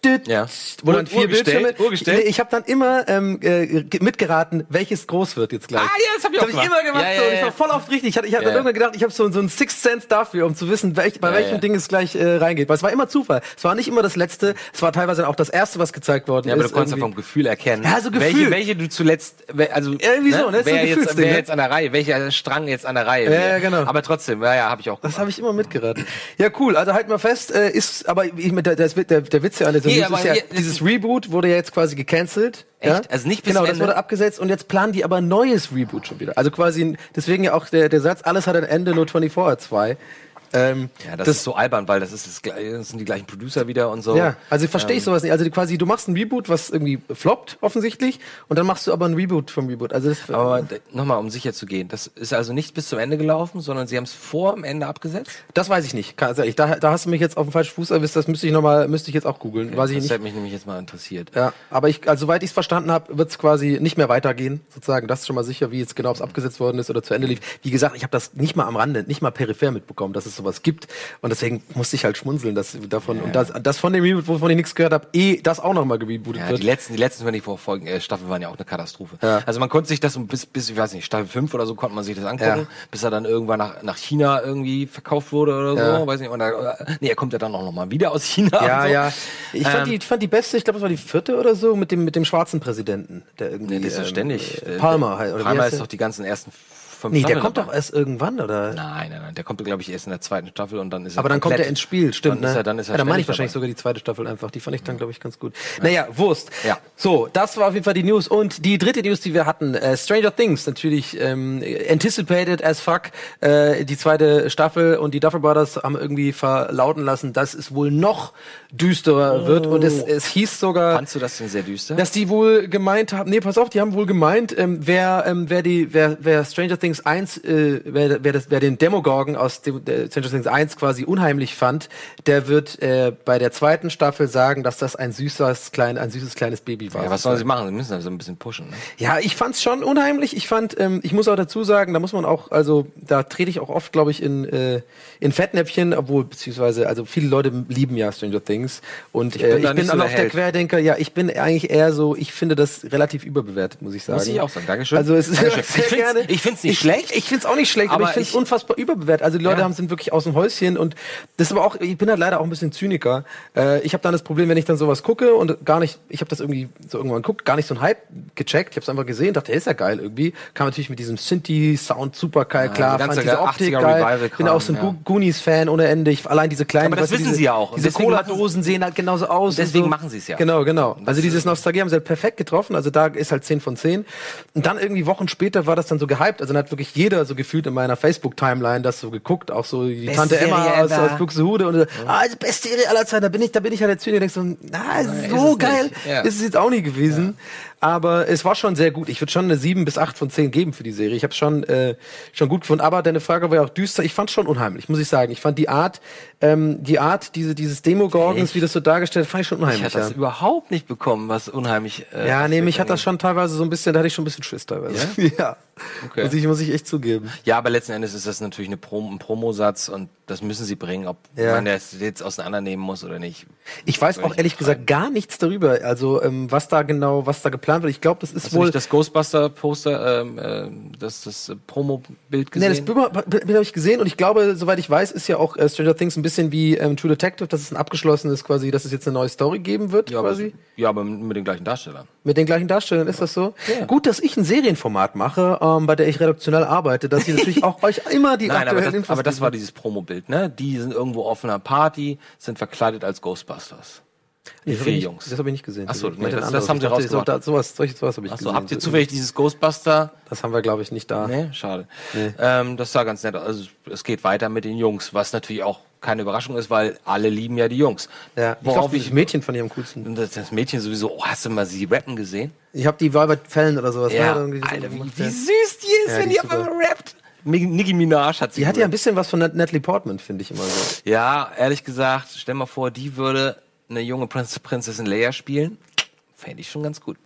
Dit, Ja. wo dann vier Bildschirme. Nee, ich habe dann immer ähm, äh, ge- mitgeraten, welches groß wird jetzt gleich. Ah, ja, das hab ich auch ich gemacht. immer gemacht. Ja, so, ja, und ich war voll oft richtig. Ich hatte, ich hab ja. irgendwann gedacht, ich habe so, so einen Sixth Sense dafür, um zu wissen, welch, bei welchem. Ding es gleich äh, reingeht. Weil es war immer Zufall. Es war nicht immer das letzte. Es war teilweise auch das erste, was gezeigt worden Ja, aber ist. du konntest ja vom Gefühl erkennen, Ja, so welche, Gefühl. welche du zuletzt, also Irgendwie so, ne? Ist so ein wer, jetzt, Gefühlsding, wer ne? jetzt an der Reihe, welcher Strang jetzt an der Reihe Ja, ja, genau. Aber trotzdem, ja, ja, habe ich auch Das gemacht. habe ich immer mitgeraten. Ja, cool. Also halt mal fest, äh, ist, aber ich, mit der, der, der, der Witz ja an der Nee, ist ja, hier- das- dieses Reboot wurde ja jetzt quasi gecancelt. Ja? Echt? Also nicht bis Genau, das Ende? wurde abgesetzt und jetzt planen die aber ein neues Reboot schon wieder. Also quasi, deswegen ja auch der, der Satz, alles hat ein Ende, nur 24 hat zwei. Ähm, Ja, das, ist so albern, weil das ist das, gleiche- das sind die gleichen Producer wieder und so. Ja, also verstehe Ähm. ich sowas nicht. Also quasi, du machst ein Reboot, was irgendwie floppt, offensichtlich, und dann machst du aber ein Reboot vom Reboot. Also das, Aber nochmal, um sicher zu gehen, das ist also nicht bis zum Ende gelaufen, sondern sie haben es vor dem Ende abgesetzt? das weiß ich nicht. Also ich, da, da hast du mich jetzt auf den falschen Fuß erwischt, das müsste ich noch mal, müsste ich jetzt auch googeln. weiß ich das nicht. hätte mich nämlich jetzt mal interessiert. Ja, aber ich, also soweit ich es verstanden habe, wird es quasi nicht mehr weitergehen, sozusagen. Das ist schon mal sicher, wie jetzt genau es abgesetzt worden ist oder zu Ende lief. Wie gesagt, ich habe das nicht mal am Rande, nicht mal peripher mitbekommen, dass es sowas gibt. Und deswegen musste ich halt schmunzeln, dass davon und das, das von dem Reboot, wovon ich nichts gehört habe, eh das auch nochmal gerebootet Ja, wird. die letzten, die letzten 24 Folgen, äh, Staffeln waren ja auch eine Katastrophe. Ja. Also man konnte sich das so bis, bis, ich weiß nicht, Staffel 5 oder so konnte man sich das angucken, Ja. bis er dann irgendwann nach, nach China irgendwie verkauft wurde oder so, Ja. weiß nicht. Und da, nee, er kommt ja dann auch noch mal wieder aus China. ja, so. ja. Ich fand, Ähm, die, ich fand die beste, ich glaube, es war die vierte oder so, mit dem, mit dem schwarzen Präsidenten, der irgendwie. Nee, das ist ja ähm, ständig. äh, Äh, Palmer halt. Oder wie Palmer ist doch die ganzen ersten fünf Nee, der kommt dabei. doch erst irgendwann, oder? Nein, nein, nein, der kommt, glaube ich, erst in der zweiten Staffel und dann ist er Aber dann kommt er ins Spiel, stimmt, dann ne? Ist er, dann ist er ja, dann meine ich wahrscheinlich dabei. sogar die zweite Staffel einfach. Die fand ich dann, glaube ich, ganz gut. Naja, Wurst. Ja. So, das war auf jeden Fall die News. Und die dritte News, die wir hatten, äh, Stranger Things, natürlich ähm, anticipated as fuck. Äh, die zweite Staffel und die Duffer Brothers haben irgendwie verlauten lassen, dass es wohl noch düsterer wird. Und es, es hieß sogar... Fandst du das denn sehr düster? Dass die wohl gemeint haben, nee, pass auf, die haben wohl gemeint, ähm, wer, ähm, wer die, wer, wer Stranger Things 1, äh, wer, wer, das, wer den Demogorgon aus dem, der Stranger Things 1 quasi unheimlich fand, der wird äh, bei der zweiten Staffel sagen, dass das ein süßes, klein, ein süßes kleines Baby war. ja, was sollen sie machen? Sie müssen also ein bisschen pushen. Ne? Ja, ich fand's schon unheimlich. Ich fand, ähm, ich muss auch dazu sagen, da muss man auch, also da trete ich auch oft, glaube ich, in, äh, in Fettnäpfchen, obwohl beziehungsweise, also viele Leute lieben ja Stranger Things und Ich äh, bin da ich bin so aber der auf der. Querdenker. Ja, ich bin eigentlich eher so, ich finde das relativ überbewertet, muss ich sagen. Muss ich auch sagen. Dankeschön. Also es ist Dankeschön. (laughs) sehr Ich find's- gerne. ich find's nicht schlecht. Ich find's auch nicht schlecht, aber, Aber ich find's ich- unfassbar überbewertet. Also die Leute Ja. haben sind wirklich aus dem Häuschen und das ist aber auch, ich bin halt leider auch ein bisschen Zyniker. Äh, ich habe dann das Problem, wenn ich dann sowas gucke und gar nicht, ich habe das irgendwie so irgendwann guckt, gar nicht so ein Hype gecheckt. Ich habe es einfach gesehen, dachte, hey, ist ja geil irgendwie. Kam natürlich mit diesem Synthi-Sound super geil, Ja, klar, die ganze fand diese Optik 80er geil. Revival-Kram, Bin auch so ein ja. Go- Goonies-Fan ohne Ende. Ich, allein diese kleinen, Aber das wissen diese, sie ja auch. Diese Cola-Dosen sehen halt genauso aus. Deswegen so. machen sie es ja. Genau, genau. Also dieses Nostalgie haben sie halt perfekt getroffen. Also da ist halt 10 von 10. Und dann irgendwie Wochen später war das dann so gehypt. Also dann hat wirklich jeder so gefühlt in meiner Facebook-Timeline das so geguckt. Auch so die Beste Tante Emma aus, aus Buxtehude. Und so, ah, das beste Serie aller Zeiten. Da bin ich, da bin ich halt der Zyniker. Denk so, na, so geil ist es jetzt auch nie gewesen. Aber es war schon sehr gut. Ich würde schon eine 7 bis 8 von 10 geben für die Serie. Ich habe schon äh, schon gut gefunden, aber deine Frage war ja auch düster. Ich fand schon unheimlich, muss ich sagen. Ich fand die Art ähm, die Art diese dieses Demogorgons, wie das so dargestellt, fand ich schon Ich unheimlich. hatte das ja. überhaupt nicht bekommen, was unheimlich. Äh, ja, nee, mich hat das schon teilweise so ein bisschen, da hatte ich schon ein bisschen Schiss teilweise. (laughs) Ja. Okay. Muss ich muss ich echt zugeben. Ja, aber letzten Endes ist das natürlich eine Prom ein Promosatz und das müssen sie bringen, ob Ja. man das jetzt auseinandernehmen muss oder nicht. Ich weiß auch ich ehrlich gesagt gar nichts darüber, also ähm, was da genau, was da geplant wird. Ich glaube, das ist Hast du wohl nicht das Ghostbuster-Poster, ähm, äh, das, das äh, Promo-Bild Nee, gesehen? das Bild, habe ich gesehen und ich glaube, soweit ich weiß, ist ja auch äh, Stranger Things ein bisschen wie ähm, True Detective, dass es ein abgeschlossenes quasi, dass es jetzt eine neue Story geben wird, ja, aber, quasi. ja, aber mit den gleichen Darstellern. Mit den gleichen Darstellern, ist das so? Gut, dass ich ein Serienformat mache, ähm, bei der ich redaktionell arbeite, dass ich natürlich (laughs) auch euch immer die Nein, aber aktuellen das, Infos aber das war dieses Promo-Bild, ne? Die sind irgendwo auf einer Party, sind verkleidet als Ghostbusters. Die vier ich Jungs. Das habe ich nicht gesehen. Ach so, Ich nee, das- das haben sie rausgemacht. So, da, sowas, solches, sowas habe ich Achso, gesehen. habt ihr zufällig dieses Ghostbuster? Das haben wir, glaube ich, nicht da. Nee, schade. Ähm, das sah ganz nett aus. Also, es geht weiter mit den Jungs, was natürlich auch keine Überraschung ist, weil alle lieben ja die Jungs. Ja, ich Worauf glaube, ich, das Mädchen von ihrem coolsten. das, das Mädchen sowieso, oh, hast du mal sie rappen gesehen? Ich habe die Albert Fällen oder sowas. Ja, ne, irgendwie so Alter, wie, wie ja. süß die ist, Ja, wenn die die auf einmal rappt. Nicki Minaj hat sie Die hat ja ein bisschen was von Nat Natalie Portman, finde ich immer so. Ja, ehrlich gesagt, stell mal vor, die würde eine junge Prinz Prinzessin Leia spielen. Fände ich schon ganz gut.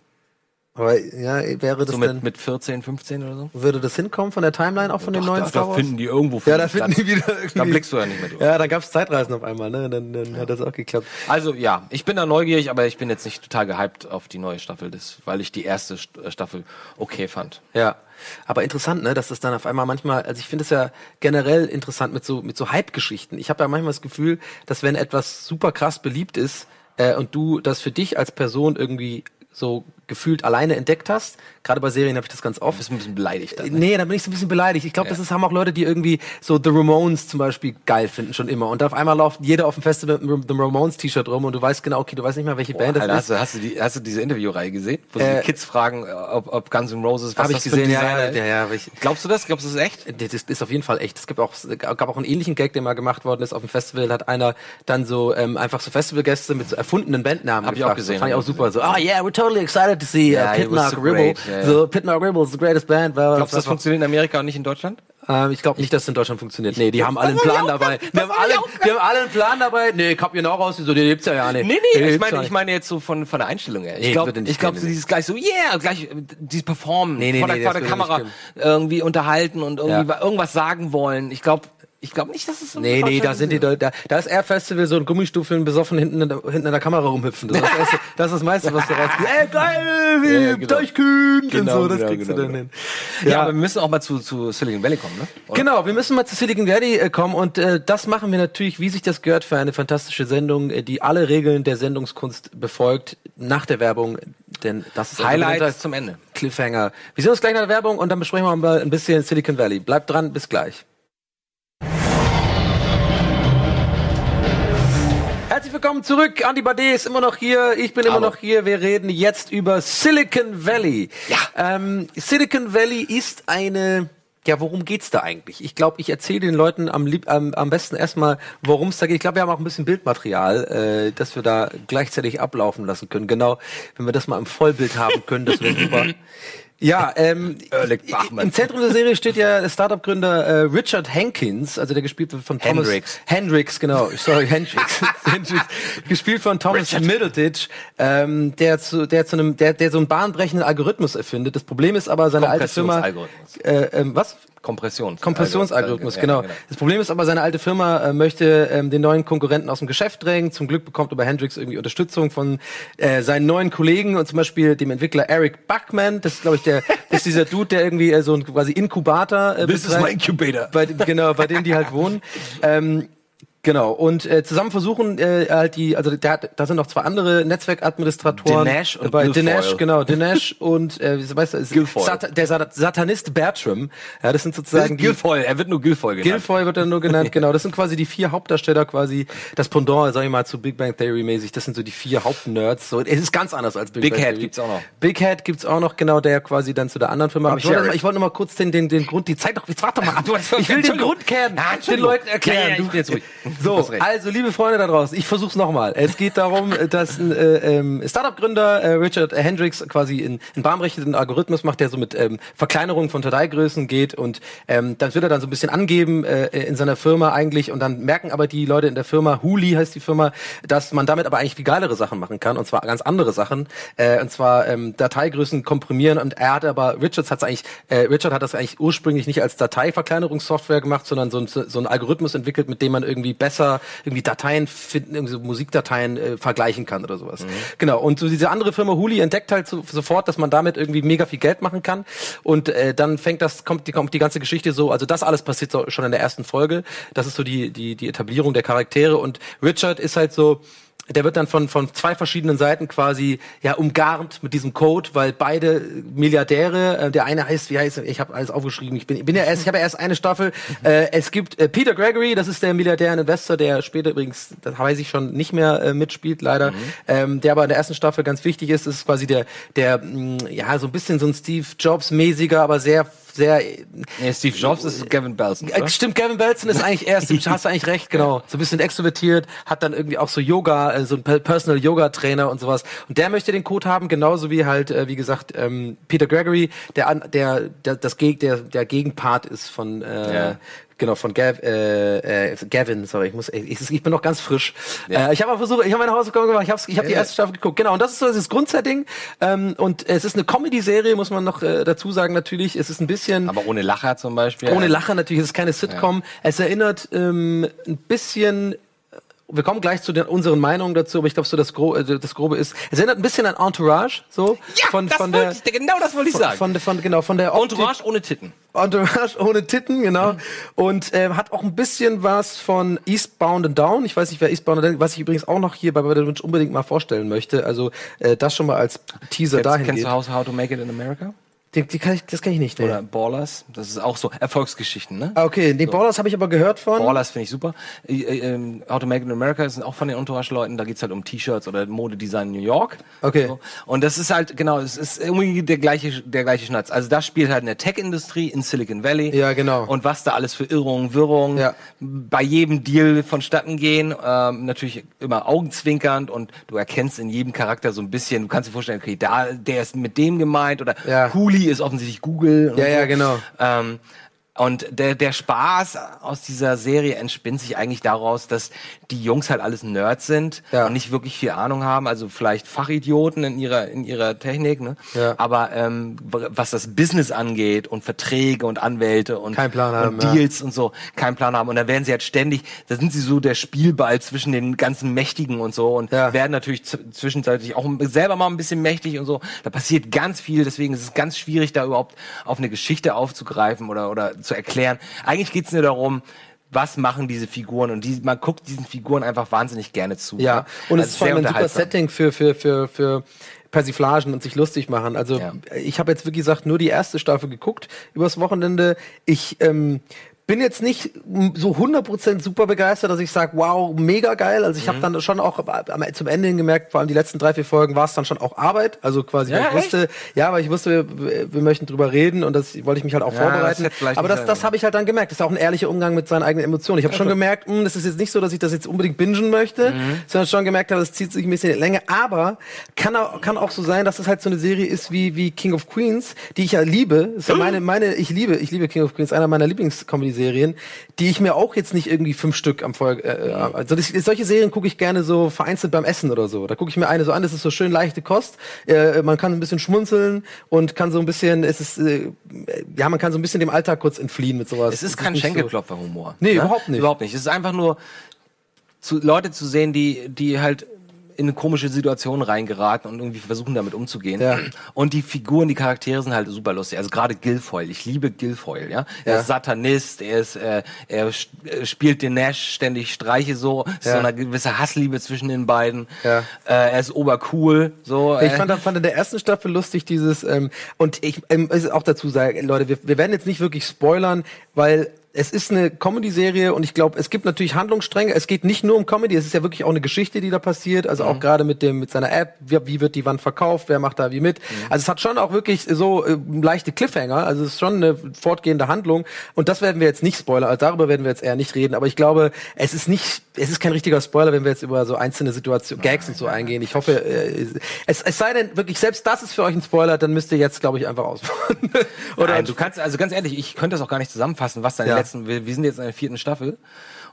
Aber ja, wäre das So denn, mit, mit 14, 15 oder so. würde das hinkommen von der Timeline auch von den Doch, neuen da, Star da Wars? finden die irgendwo ja, da finden die wieder irgendwie. Da blickst du ja nicht mehr durch. Ja, dann gab's Zeitreisen auf einmal, ne? Dann, dann hat das auch geklappt. Also ja, ich bin da neugierig, aber ich bin jetzt nicht total gehypt auf die neue Staffel, das, weil ich die erste St- äh, Staffel okay fand. Ja. Aber interessant, ne, dass das dann auf einmal manchmal, also ich finde es ja generell interessant mit so mit so Hype-Geschichten. Ich habe ja manchmal das Gefühl, dass wenn etwas super krass beliebt ist äh, und du das für dich als Person irgendwie so gefühlt alleine entdeckt hast, gerade bei Serien habe ich das ganz oft. Bist ein bisschen beleidigt dann. ne? Nee, da bin ich so ein bisschen beleidigt. Ich glaube, das ist, haben auch Leute, die irgendwie so The Ramones zum Beispiel geil finden schon immer. Und auf einmal läuft jeder auf dem Festival mit einem The Ramones T-Shirt rum und du weißt genau, okay, du weißt nicht mal, welche Band das Alter, ist. hast, du, hast, du die, hast du diese Interviewreihe gesehen? Wo sie Äh, die Kids fragen, ob, ob Guns N' Roses, was Hab ich das gesehen, ja, ja, ja, ja, ich, Glaubst du das? Glaubst du das ist echt? Das ist auf jeden Fall echt. Es gibt auch, gab auch einen ähnlichen Gag, der mal gemacht worden ist auf dem Festival. Hat einer dann so ähm, einfach so Festivalgäste mit so erfundenen Bandnamen Hab ich auch gefragt. gesehen, Fand ich auch super. So, oh yeah, we're totally excited to see uh, Knock so Ribble. So Pit Knock Ribble is the greatest band. Blah, Glaubst du, das funktioniert in Amerika und nicht in Deutschland? Ähm, ich glaube nicht, dass es in Deutschland funktioniert. Nee, die haben alle einen Plan dabei. Die haben alle, die haben alle einen Plan dabei. Nee, ich hab genau raus. So, die gibt's ja ja nicht. Nee, nee, ich meine, ich meine jetzt so von, von der Einstellung her. Nee, Ich glaube, ich glaube, dieses gleich so, yeah, gleich äh, dieses Performen, Nee, nee, vor der, nee, vor der Kamera irgendwie unterhalten und irgendwie Ja. irgendwas sagen wollen. Ich glaube, ich glaube nicht, dass es so Nee, nee, da sind die, ist. da, da ist Air Festival so ein Gummistuffeln besoffen hinten in der, hinten in der Kamera rumhüpfen. Das ist das, erste, das, ist das meiste, was du rauskriegst. (laughs) Ey, geil, wie Ja, genau. Deichkühn und Genau, so, das genau, kriegst genau, du dann genau. hin. Ja, aber wir müssen auch mal zu, zu Silicon Valley kommen, ne? Oder? Genau, wir müssen mal zu Silicon Valley äh, kommen und äh, das machen wir natürlich, wie sich das gehört, für eine fantastische Sendung, äh, die alle Regeln der Sendungskunst befolgt, nach der Werbung, denn das ist ein Highlights sogenannter zum Ende. Cliffhanger. Wir sehen uns gleich nach der Werbung und dann besprechen wir mal ein bisschen Silicon Valley. Bleibt dran, bis gleich. Herzlich willkommen zurück. Andy Bade ist immer noch hier. Ich bin immer Hallo. noch hier. Wir reden jetzt über Silicon Valley. Ja. Ähm, Silicon Valley ist eine. Ja, worum geht's da eigentlich? Ich glaube, ich erzähle den Leuten am, lieb, am, am besten erstmal, worum es da geht. Ich glaube, wir haben auch ein bisschen Bildmaterial, äh, das wir da gleichzeitig ablaufen lassen können. Genau, wenn wir das mal im Vollbild haben können, das wäre super. (laughs) Ja, (laughs) ähm, im Zentrum der Serie steht ja der Startup-Gründer äh, Richard Hankins, also der gespielt wird von Thomas Hendricks. Hendricks, genau, sorry, Hendricks, (laughs) (laughs) Hendricks gespielt von Thomas Middleditch, ähm, der zu, der zu einem, der, der so einen bahnbrechenden Algorithmus erfindet. Das Problem ist aber seine alte Firma, äh, ähm, was? Kompressions. Kompressionsalgorithmus, Ja, genau. Das Problem ist aber, seine alte Firma äh, möchte ähm, den neuen Konkurrenten aus dem Geschäft drängen. Zum Glück bekommt aber Hendrix irgendwie Unterstützung von äh, seinen neuen Kollegen und zum Beispiel dem Entwickler Eric Buckman. Das ist, glaube ich, der, das (laughs) ist dieser Dude, der irgendwie äh, so ein quasi Inkubator äh, This is my incubator. Bei, genau, bei denen die halt wohnen. (laughs) Ähm, Genau, und äh, zusammen versuchen äh, halt die, also da, da sind noch zwei andere Netzwerkadministratoren. Dinesh und bei Guilfoyle. Dinesh, genau, Dinesh (laughs) und äh, wie weißt du, ist. Sat der Sat Satanist Bertram. Ja, das sind sozusagen die, Guilfoyle, er wird nur Guilfoyle genannt. Guilfoyle wird er nur genannt, (laughs) genau. Das sind quasi die vier Hauptdarsteller, quasi das Pendant, sag ich mal, zu Big Bang Theory mäßig. Das sind so die vier Hauptnerds. So, es ist ganz anders als Big, Big Bang Head Theory. gibt's auch noch. Big Head gibt's auch noch, genau, der quasi dann zu der anderen Firma. Aber ich wollte, noch- ich wollte noch mal kurz den, den, den Grund, die Zeit doch, jetzt warte mal (laughs) ab. Ich will den. Grund kennen, Ah, den. Leuten erklären. Ja, ja, ich bin jetzt ruhig. So, also liebe Freunde da draußen, ich versuch's nochmal. Es geht darum, (laughs) dass ein äh, ähm, Startup-Gründer äh, Richard Hendricks quasi in, in bahnbrechenden Algorithmus macht, der so mit ähm, Verkleinerung von Dateigrößen geht und ähm, dann will er dann so ein bisschen angeben äh, in seiner Firma eigentlich und dann merken aber die Leute in der Firma, Huli heißt die Firma, dass man damit aber eigentlich viel geilere Sachen machen kann und zwar ganz andere Sachen äh, und zwar ähm, Dateigrößen komprimieren und er hat aber, Richards hat's eigentlich, äh, Richard hat das eigentlich ursprünglich nicht als Dateiverkleinerungssoftware gemacht, sondern so ein, so ein Algorithmus entwickelt, mit dem man irgendwie besser irgendwie Dateien finden, irgendwie so Musikdateien äh, vergleichen kann oder sowas. Genau. Und so diese andere Firma Huli entdeckt halt so, sofort, dass man damit irgendwie mega viel Geld machen kann. Und äh, dann fängt das, kommt die, kommt die ganze Geschichte so, also das alles passiert so schon in der ersten Folge. Das ist so die, die, die Etablierung der Charaktere. Und Richard ist halt so, der wird dann von, von zwei verschiedenen Seiten quasi ja umgarnt mit diesem Code, weil beide Milliardäre, äh, der eine heißt, wie heißt er? Ich habe alles aufgeschrieben. Ich bin, bin ja erst, ich habe ja erst eine Staffel. Äh, es gibt äh, Peter Gregory, das ist der Milliardär und Investor, der später übrigens, das weiß ich schon, nicht mehr äh, mitspielt leider, ähm, der aber in der ersten Staffel ganz wichtig ist. Das ist quasi der, der mh, ja so ein bisschen so ein Steve Jobs mäßiger, aber sehr sehr Nee, Steve Jobs ist Gavin Belson. äh, Stimmt, Gavin Belson ist eigentlich erst, hast du eigentlich recht, genau. So ein bisschen extrovertiert, hat dann irgendwie auch so Yoga, äh, so ein Per- Personal Yoga Trainer und sowas. Und der möchte den Code haben, genauso wie halt, äh, wie gesagt, ähm, Peter Gregory, der, an- der, der, das Geg der, der Gegenpart ist von, äh, Ja. Genau, von Gav, äh, äh, Gavin, sorry, ich muss, ich, ich bin noch ganz frisch. Äh, ich habe aber versucht, ich habe meine Hausaufgaben gemacht, ich habe ich hab die Ja. erste Staffel geguckt. Genau, und das ist so das Grundsetting. Ähm, und es ist eine Comedy-Serie, muss man noch äh, dazu sagen, natürlich. Es ist ein bisschen. Aber ohne Lacher zum Beispiel. Ohne Lacher natürlich, es ist keine Sitcom. Es erinnert ähm, ein bisschen. Wir kommen gleich zu den, unseren Meinungen dazu, aber ich glaube, so das, Gro äh, das Grobe ist. Es erinnert ein bisschen an Entourage, so Ja, von das von der ich, genau das wollte ich von, sagen. von, von genau von der Optik- Entourage ohne Titten. Entourage ohne Titten, genau. Mhm. Und äh, hat auch ein bisschen was von Eastbound and Down. Ich weiß nicht, wer Eastbound and Down, was ich übrigens auch noch hier bei Brother Witch unbedingt mal vorstellen möchte. Also äh, das schon mal als Teaser Kennst, dahin kennst geht. du How, How to Make It in America? Die, die kann ich, das kann ich nicht. Nee. Oder Ballers? Das ist auch so Erfolgsgeschichten, ne? Ah, okay, die Ballers habe ich aber gehört von. Ballers finde ich super. Äh, äh, How to Make It in America sind auch von den Entourage-Leuten. Da geht's halt um T-Shirts oder Modedesign in New York. Okay. So. Und das ist halt, genau, es ist irgendwie der gleiche, der gleiche Schnatz. Also das spielt halt in der Tech-Industrie in Silicon Valley. Ja, genau. Und was da alles für Irrungen, Wirrungen Ja. bei jedem Deal vonstatten gehen. Ähm, natürlich immer augenzwinkernd und du erkennst in jedem Charakter so ein bisschen, du kannst dir vorstellen, okay, da, der ist mit dem gemeint oder Ja. Huli ist offensichtlich Google. und Ja, so. ja, genau. Ähm, und der, der Spaß aus dieser Serie entspinnt sich eigentlich daraus, dass die Jungs halt alles Nerds sind Ja. und nicht wirklich viel Ahnung haben, also vielleicht Fachidioten in ihrer in ihrer Technik, ne? Ja. Aber ähm, was das Business angeht und Verträge und Anwälte und, Kein Plan haben, und ja. Deals und so, keinen Plan haben. Und da werden sie halt ständig, da sind sie so der Spielball zwischen den ganzen Mächtigen und so und Ja. werden natürlich zwischenzeitlich auch selber mal ein bisschen mächtig und so. Da passiert ganz viel, deswegen ist es ganz schwierig, da überhaupt auf eine Geschichte aufzugreifen oder, oder zu erklären. Eigentlich geht's nur darum, was machen diese Figuren und die, man guckt diesen Figuren einfach wahnsinnig gerne zu. Ja, ne? und es Also ist vor allem ein super. Setting für, für, für, für Persiflagen und sich lustig machen. Also Ja. ich habe jetzt, wie gesagt, nur die erste Staffel geguckt übers Wochenende. Ich ähm, bin jetzt nicht so 100% super begeistert, dass ich sage, wow, mega geil. Also Mhm. ich habe dann schon auch zum Ende hin gemerkt, vor allem die letzten drei, vier Folgen war es dann schon auch Arbeit. Also quasi, weil Ja, ich wusste, ja, aber ich wusste, wir, wir möchten drüber reden und das wollte ich mich halt auch Ja, vorbereiten. das Aber das, das habe ich halt dann gemerkt. Das ist auch ein ehrlicher Umgang mit seinen eigenen Emotionen. Ich habe schon gemerkt, mh, das ist jetzt nicht so, dass ich das jetzt unbedingt bingen möchte, Mhm. sondern schon gemerkt habe, es zieht sich ein bisschen in die Länge. Aber kann auch, kann auch so sein, dass es halt so eine Serie ist wie, wie King of Queens, die ich ja liebe. Das ist ja meine, meine, ich liebe, ich liebe King of Queens, einer meiner Lieblings-Comedy-Serien, die ich mir auch jetzt nicht irgendwie fünf Stück am Folge, äh, also das, solche Serien gucke ich gerne so vereinzelt beim Essen oder so. Da gucke ich mir eine so an, das ist so schön leichte Kost. Äh, man kann ein bisschen schmunzeln und kann so ein bisschen, es ist, äh, ja, man kann so ein bisschen dem Alltag kurz entfliehen mit sowas. Es ist kein Schenkelklopfer-Humor. Nee, überhaupt nicht. Überhaupt nicht. Es ist einfach nur zu, Leute zu sehen, die, die halt in eine komische Situation reingeraten und irgendwie versuchen damit umzugehen. Ja. Und die Figuren, die Charaktere sind halt super lustig. Also gerade Guilfoyle. Ich liebe Guilfoyle, ja. Er Ja. ist Satanist, er ist, äh, er äh, spielt den Nash ständig Streiche so. Ist Ja. so eine gewisse Hassliebe zwischen den beiden. Ja. Äh, er ist obercool, so. Ich äh, fand, fand in der ersten Staffel lustig dieses, ähm, und ich ähm, muss auch dazu sagen, Leute, wir, wir werden jetzt nicht wirklich spoilern, weil es ist eine Comedy-Serie und ich glaube, es gibt natürlich Handlungsstränge. Es geht nicht nur um Comedy, es ist ja wirklich auch eine Geschichte, die da passiert. Also auch gerade mit dem mit seiner App, wie, wie wird die Wand verkauft, wer macht da wie mit. Also es hat schon auch wirklich so äh, leichte Cliffhanger. Also es ist schon eine fortgehende Handlung und das werden wir jetzt nicht spoilern. Also darüber werden wir jetzt eher nicht reden. Aber ich glaube, es ist nicht, es ist kein richtiger Spoiler, wenn wir jetzt über so einzelne Situationen, Gags und so eingehen. Ich hoffe, äh, es, es sei denn wirklich selbst das ist für euch ein Spoiler, dann müsst ihr jetzt, glaube ich, einfach ausmachen. (laughs) Oder Nein, du kannst, also ganz ehrlich, ich könnte das auch gar nicht zusammenfassen, was deine Ja. Letzten, wir, wir sind jetzt in der vierten Staffel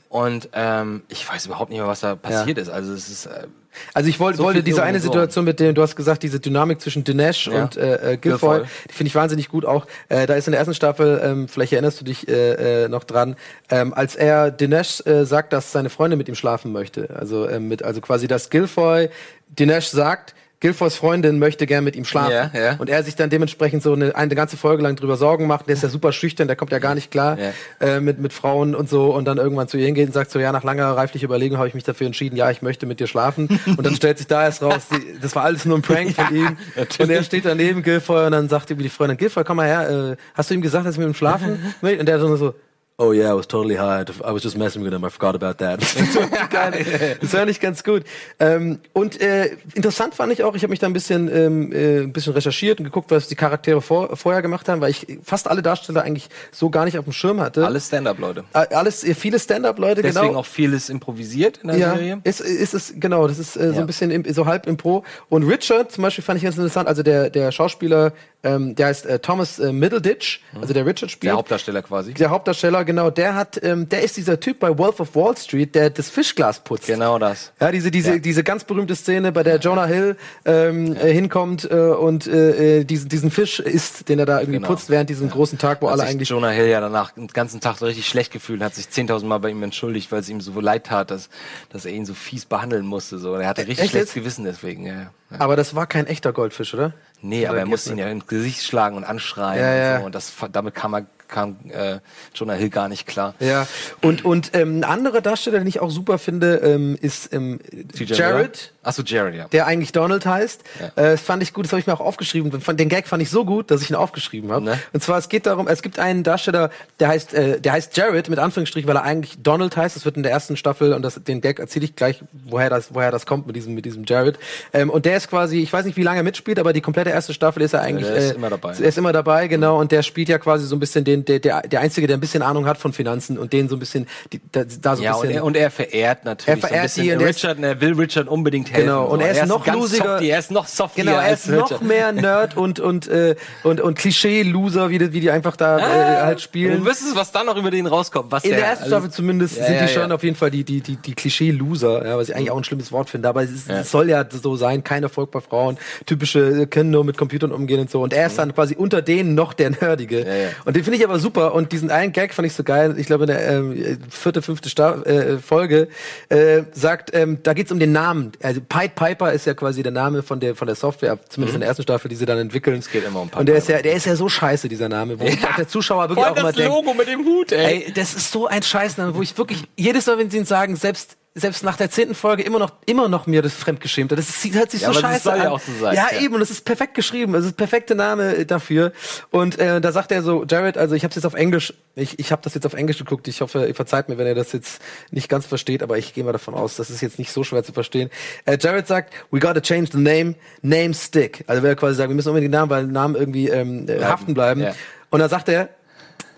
und ähm, ich weiß überhaupt nicht mehr, was da passiert ist. Also es ist, äh, Also ich wollte, So wollte diese eine. Situation mit dem, du hast gesagt, diese Dynamik zwischen Dinesh Ja. und äh, äh, Gilfoy, Gilfoy. die finde ich wahnsinnig gut auch. Äh, da ist in der ersten Staffel, ähm, vielleicht erinnerst du dich äh, äh, noch dran, ähm, als er Dinesh äh, sagt, dass seine Freundin mit ihm schlafen möchte. Also ähm, mit, also quasi, dass Gilfoy Dinesh sagt, Gilfoys Freundin möchte gern mit ihm schlafen. Ja, ja. Und er sich dann dementsprechend so eine, eine ganze Folge lang drüber Sorgen macht. Der ist ja super schüchtern, der kommt ja gar nicht klar Ja. äh, mit, mit Frauen und so. Und dann irgendwann zu ihr hingeht und sagt so, ja, nach langer reiflicher Überlegung habe ich mich dafür entschieden, ja, ich möchte mit dir schlafen. (laughs) Und dann stellt sich da erst raus, die, das war alles nur ein Prank von ihm. Und er steht daneben Gilfoy und dann sagt ihm die Freundin, Gilfoy, komm mal her, äh, hast du ihm gesagt, dass ich mit ihm schlafen? (laughs) Und der so so, Oh yeah, I was totally high. I was just messing with him. I forgot about that. (laughs) das war war nicht ganz gut. Ähm, und äh, interessant fand ich auch, ich habe mich da ein bisschen, ähm, äh, ein bisschen recherchiert und geguckt, was die Charaktere vor, vorher gemacht haben, weil ich fast alle Darsteller eigentlich so gar nicht auf dem Schirm hatte. alles Stand-up-Leute. Äh, Alles, äh, viele Stand-up-Leute, Deswegen genau. auch vieles improvisiert in der Ja, Serie. ist, ist es, genau, das ist äh, so Ja. ein bisschen im, so halb Impro. Und Richard zum Beispiel fand ich ganz interessant, also der, der Schauspieler, ähm, der heißt äh, Thomas äh, Middleditch, also der Richard spielt. Der Hauptdarsteller quasi. Der Hauptdarsteller, genau, der hat, ähm, der ist dieser Typ bei Wolf of Wall Street, der das Fischglas putzt. Genau das. Ja, diese, diese, Ja. diese ganz berühmte Szene, bei der Jonah Hill ähm, äh, hinkommt äh, und äh, äh, diesen, diesen Fisch isst, den er da irgendwie Genau. putzt während diesem großen Tag, wo Hat alle eigentlich Jonah Hill ja danach den ganzen Tag richtig schlecht gefühlt, hat sich 10.000 Mal bei ihm entschuldigt, weil es ihm so leid tat, dass, dass er ihn so fies behandeln musste. So. Er hatte richtig Echt schlechtes? Gewissen deswegen. Ja. ja. Aber das war kein echter Goldfisch, oder? Nee, aber er musste ihn ja ins Gesicht schlagen und anschreien Ja, ja. und so. Und das, damit kam, er, kam äh, Jonah Hill gar nicht klar. Ja, und, und ähm, ein anderer Darsteller, den ich auch super finde, ähm, ist ähm, Jared. Achso, Jared, ja. Der eigentlich Donald heißt. Ja. Äh, das fand ich gut, das habe ich mir auch aufgeschrieben. Den Gag fand ich so gut, dass ich ihn aufgeschrieben habe. Ne? Und zwar, es geht darum, es gibt einen Darsteller, der heißt, äh, der heißt Jared mit Anführungsstrich, weil er eigentlich Donald heißt. Das wird in der ersten Staffel und das, den Gag erzähle ich gleich, woher das, woher das kommt mit diesem, mit diesem Jared. Ähm, und der ist quasi, ich weiß nicht, wie lange er mitspielt, aber die komplette erste Staffel ist er eigentlich. der ist äh, immer dabei. Er ist immer dabei, genau. Und der spielt ja quasi so ein bisschen den, der, der, der einzige, der ein bisschen Ahnung hat von Finanzen und den so ein bisschen, die, da, da so ein Ja, und bisschen. er, und er verehrt natürlich Er verehrt so ein die bisschen und er ist- Richard und er will Richard unbedingt helfen. Genau, und so. er ist noch ganz losiger- Softie, er ist noch softier Genau, er ist noch Richard. mehr Nerd (laughs) und und äh, und und Klischee-Loser, wie die, wie die einfach da äh, halt Du spielen. wüsstest, was dann noch über den rauskommt. Was In der der ersten also- Staffel zumindest Ja, sind ja, die schon auf jeden Fall die die die die Klischee-Loser, ja, was ich eigentlich auch ein schlimmes Wort finde, aber es, ist, es soll ja so sein, kein Erfolg bei Frauen, typische äh, können nur mit Computern umgehen und so und er ist dann quasi unter denen noch der nerdige ja. und den finde ich aber super und diesen einen Gag fand ich so geil. Ich glaube in der ähm, vierte fünfte Sta äh, Folge äh, sagt, ähm, da geht's um den Namen. Also Pied Piper ist ja quasi der Name von der von der Software, zumindest in der ersten Staffel, die sie dann entwickeln. Es Mhm. geht immer um Pied Und der ist ja der ist ja so scheiße dieser Name, wo auch der Zuschauer wirklich Voll auch das denkt, Logo mit dem Hut, ey. Ey, das ist so ein Scheißname, wo ich wirklich jedes Mal, wenn sie ihn sagen, selbst selbst nach der zehnten Folge immer noch immer noch mir das fremdgeschämt. Das ist, hört sich Ja, so scheiße an. ja so sein, Ja, ja. eben. Und es ist perfekt geschrieben. Es ist perfekte Name äh, dafür. Und äh, da sagt er so, Jared, also ich habe jetzt auf Englisch, ich ich habe das jetzt auf Englisch geguckt. Ich hoffe, ihr verzeiht mir, wenn ihr das jetzt nicht ganz versteht, aber ich gehe mal davon aus, das ist jetzt nicht so schwer zu verstehen. Äh, Jared sagt, we gotta change the name, name stick. Also will er quasi sagen, wir müssen unbedingt den Namen, weil Namen irgendwie ähm, äh, haften bleiben. Ja. Und dann sagt er,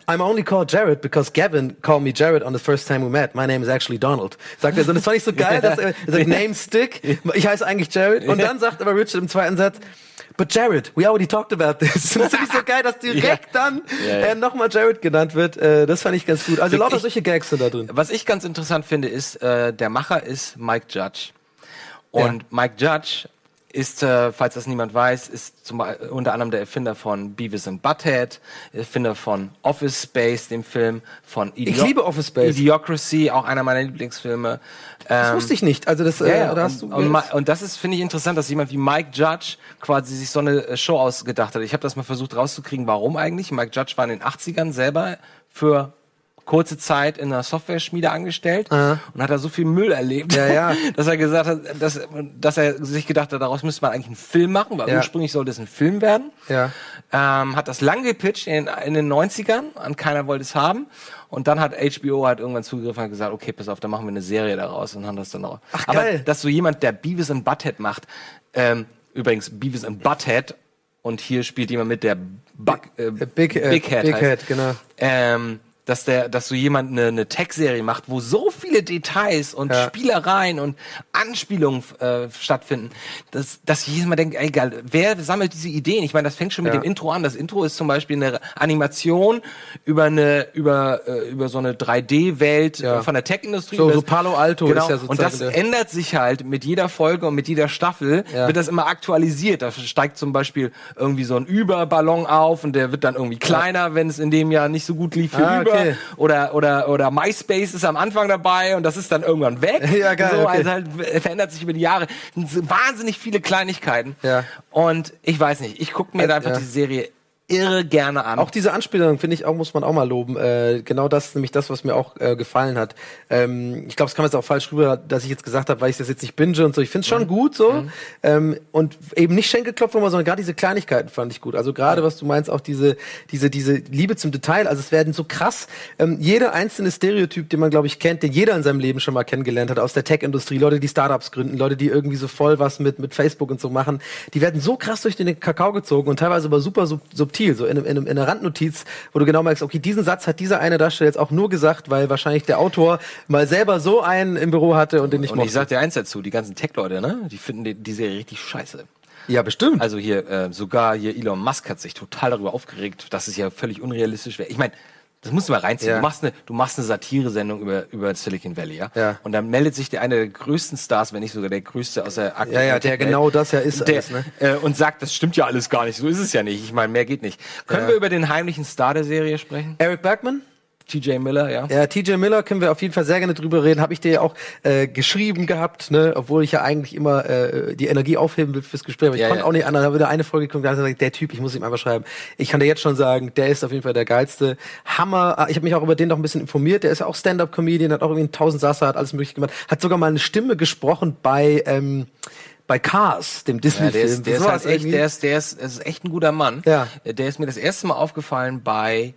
I'm only called Jared because Gavin called me Jared on the first time we met. My name is actually Donald. Sagt er so. Und das fand ich so (laughs) geil, dass er, sagt, Name Stick. Ich heiße eigentlich Jared. Und dann sagt aber Richard im zweiten Satz, But Jared, we already talked about this. Und (laughs) das finde ich so geil, dass direkt dann Ja, ja. äh, nochmal Jared genannt wird. Äh, das fand ich ganz gut. Also lauter solche Gags sind da drin. Was ich ganz interessant finde, ist, äh, der Macher ist Mike Judge. Und Mike Judge ist, äh, falls das niemand weiß, ist zum, Be- unter anderem der Erfinder von Beavis and Butthead, Erfinder von Office Space, dem Film, von Ich liebe Office Space. Idiocracy, auch einer meiner Lieblingsfilme. Das Ähm, wusste ich nicht. Also das, ja, äh, ja. da hast du und, und, Ma- und das ist, finde ich, interessant, dass jemand wie Mike Judge quasi sich so eine äh, Show ausgedacht hat. Ich habe das mal versucht rauszukriegen, warum eigentlich. Mike Judge war in den 80ern selber für kurze Zeit in einer Software-Schmiede angestellt Aha. und hat da so viel Müll erlebt, Ja, ja. (laughs) dass er gesagt hat, dass, dass er sich gedacht hat, daraus müsste man eigentlich einen Film machen, weil Ja. ursprünglich sollte es ein Film werden. Ja. Ähm, hat das lang gepitcht in, in den 90ern und keiner wollte es haben. Und dann hat HBO halt irgendwann zugegriffen und gesagt, okay, pass auf, dann machen wir eine Serie daraus und haben das dann auch. Ach, Aber geil. dass so jemand, der Beavis and Butthead macht, ähm, übrigens Beavis and Butthead und hier spielt jemand mit, der Buck, äh, Big, äh, Big Head Big. Head, genau. Ähm, dass der, dass so jemand eine, eine Tech-Serie macht, wo so viele Details und Ja. Spielereien und Anspielungen äh, stattfinden, dass, dass jedes Mal denkt, ey, egal, wer sammelt diese Ideen? Ich meine, das fängt schon mit Ja. dem Intro an. Das Intro ist zum Beispiel eine Animation über eine, über, äh, über so eine 3D-Welt Ja. von der Tech-Industrie. So- so das- Palo Alto genau. ist ja Und sozusagen das der- ändert sich halt mit jeder Folge und mit jeder Staffel wird das immer aktualisiert. Da steigt zum Beispiel irgendwie so ein Überballon auf und der wird dann irgendwie kleiner, wenn es in dem Jahr nicht so gut lief für Ah, über. Okay. Oder, oder, oder MySpace ist am Anfang dabei und das ist dann irgendwann weg. (laughs) Ja, geil, So, okay. also halt äh, verändert sich über die Jahre. Wahnsinnig viele Kleinigkeiten. Ja. Und ich weiß nicht, ich gucke mir da einfach ja. die Serie irre gerne an. Auch diese Anspielung finde ich auch muss man auch mal loben. Äh, genau das ist nämlich das, was mir auch äh, gefallen hat. Ähm, ich glaube, es kam jetzt auch falsch rüber, dass ich jetzt gesagt habe, weil ich das jetzt nicht binge und so. Ich finde es schon gut so ähm, und eben nicht Schenkelklopfer, sondern gerade diese Kleinigkeiten fand ich gut. Also gerade was du meinst, auch diese diese diese Liebe zum Detail. Also es werden so krass ähm, jeder einzelne Stereotyp, den man glaube ich kennt, den jeder in seinem Leben schon mal kennengelernt hat aus der Tech-Industrie. Leute, die Startups gründen, Leute, die irgendwie so voll was mit mit Facebook und so machen, die werden so krass durch den Kakao gezogen und teilweise aber super sub subtil, so in, in, in einer Randnotiz, wo du genau merkst, okay, diesen Satz hat dieser eine Darsteller jetzt auch nur gesagt, weil wahrscheinlich der Autor mal selber so einen im Büro hatte und den nicht und ich mochte. sag dir eins dazu, die ganzen Tech-Leute, ne, die finden die, die Serie richtig scheiße. Ja, bestimmt. Also hier, äh, sogar hier Elon Musk hat sich total darüber aufgeregt, dass es ja völlig unrealistisch wäre. Ich meine, das musst du mal reinziehen. Ja. Du machst eine, du machst eine Satire-Sendung über, über Silicon Valley, ja? Ja. Und dann meldet sich der eine der größten Stars, wenn nicht sogar der größte aus der aktuellen Ja, ja, der Tech-Welt, genau das ja ist der, alles, ne? äh, und sagt, das stimmt ja alles gar nicht. So ist es ja nicht. Ich meine, mehr geht nicht. Können Ja. wir über den heimlichen Star der Serie sprechen? Eric Bergman? TJ Miller, ja. Ja, TJ Miller können wir auf jeden Fall sehr gerne drüber reden. Habe ich dir ja auch äh, geschrieben gehabt, ne? obwohl ich ja eigentlich immer äh, die Energie aufheben will fürs Gespräch. Aber ich Ja, konnte ja. auch nicht anders. Da habe wieder eine Folge geguckt, da hat er gesagt, der Typ, ich muss ihm einfach schreiben. Ich kann dir jetzt schon sagen, der ist auf jeden Fall der geilste. Hammer. Ah, Ich habe mich auch über den noch ein bisschen informiert. Der ist ja auch Stand-up-Comedian, hat auch irgendwie einen tausend Sasser, hat alles mögliche gemacht. Hat sogar mal eine Stimme gesprochen bei ähm, bei Cars, dem Ja, Disney-Film. der ist, der ist Sowas halt echt, der ist, der ist, das ist echt ein guter Mann. Ja. Der ist mir das erste Mal aufgefallen bei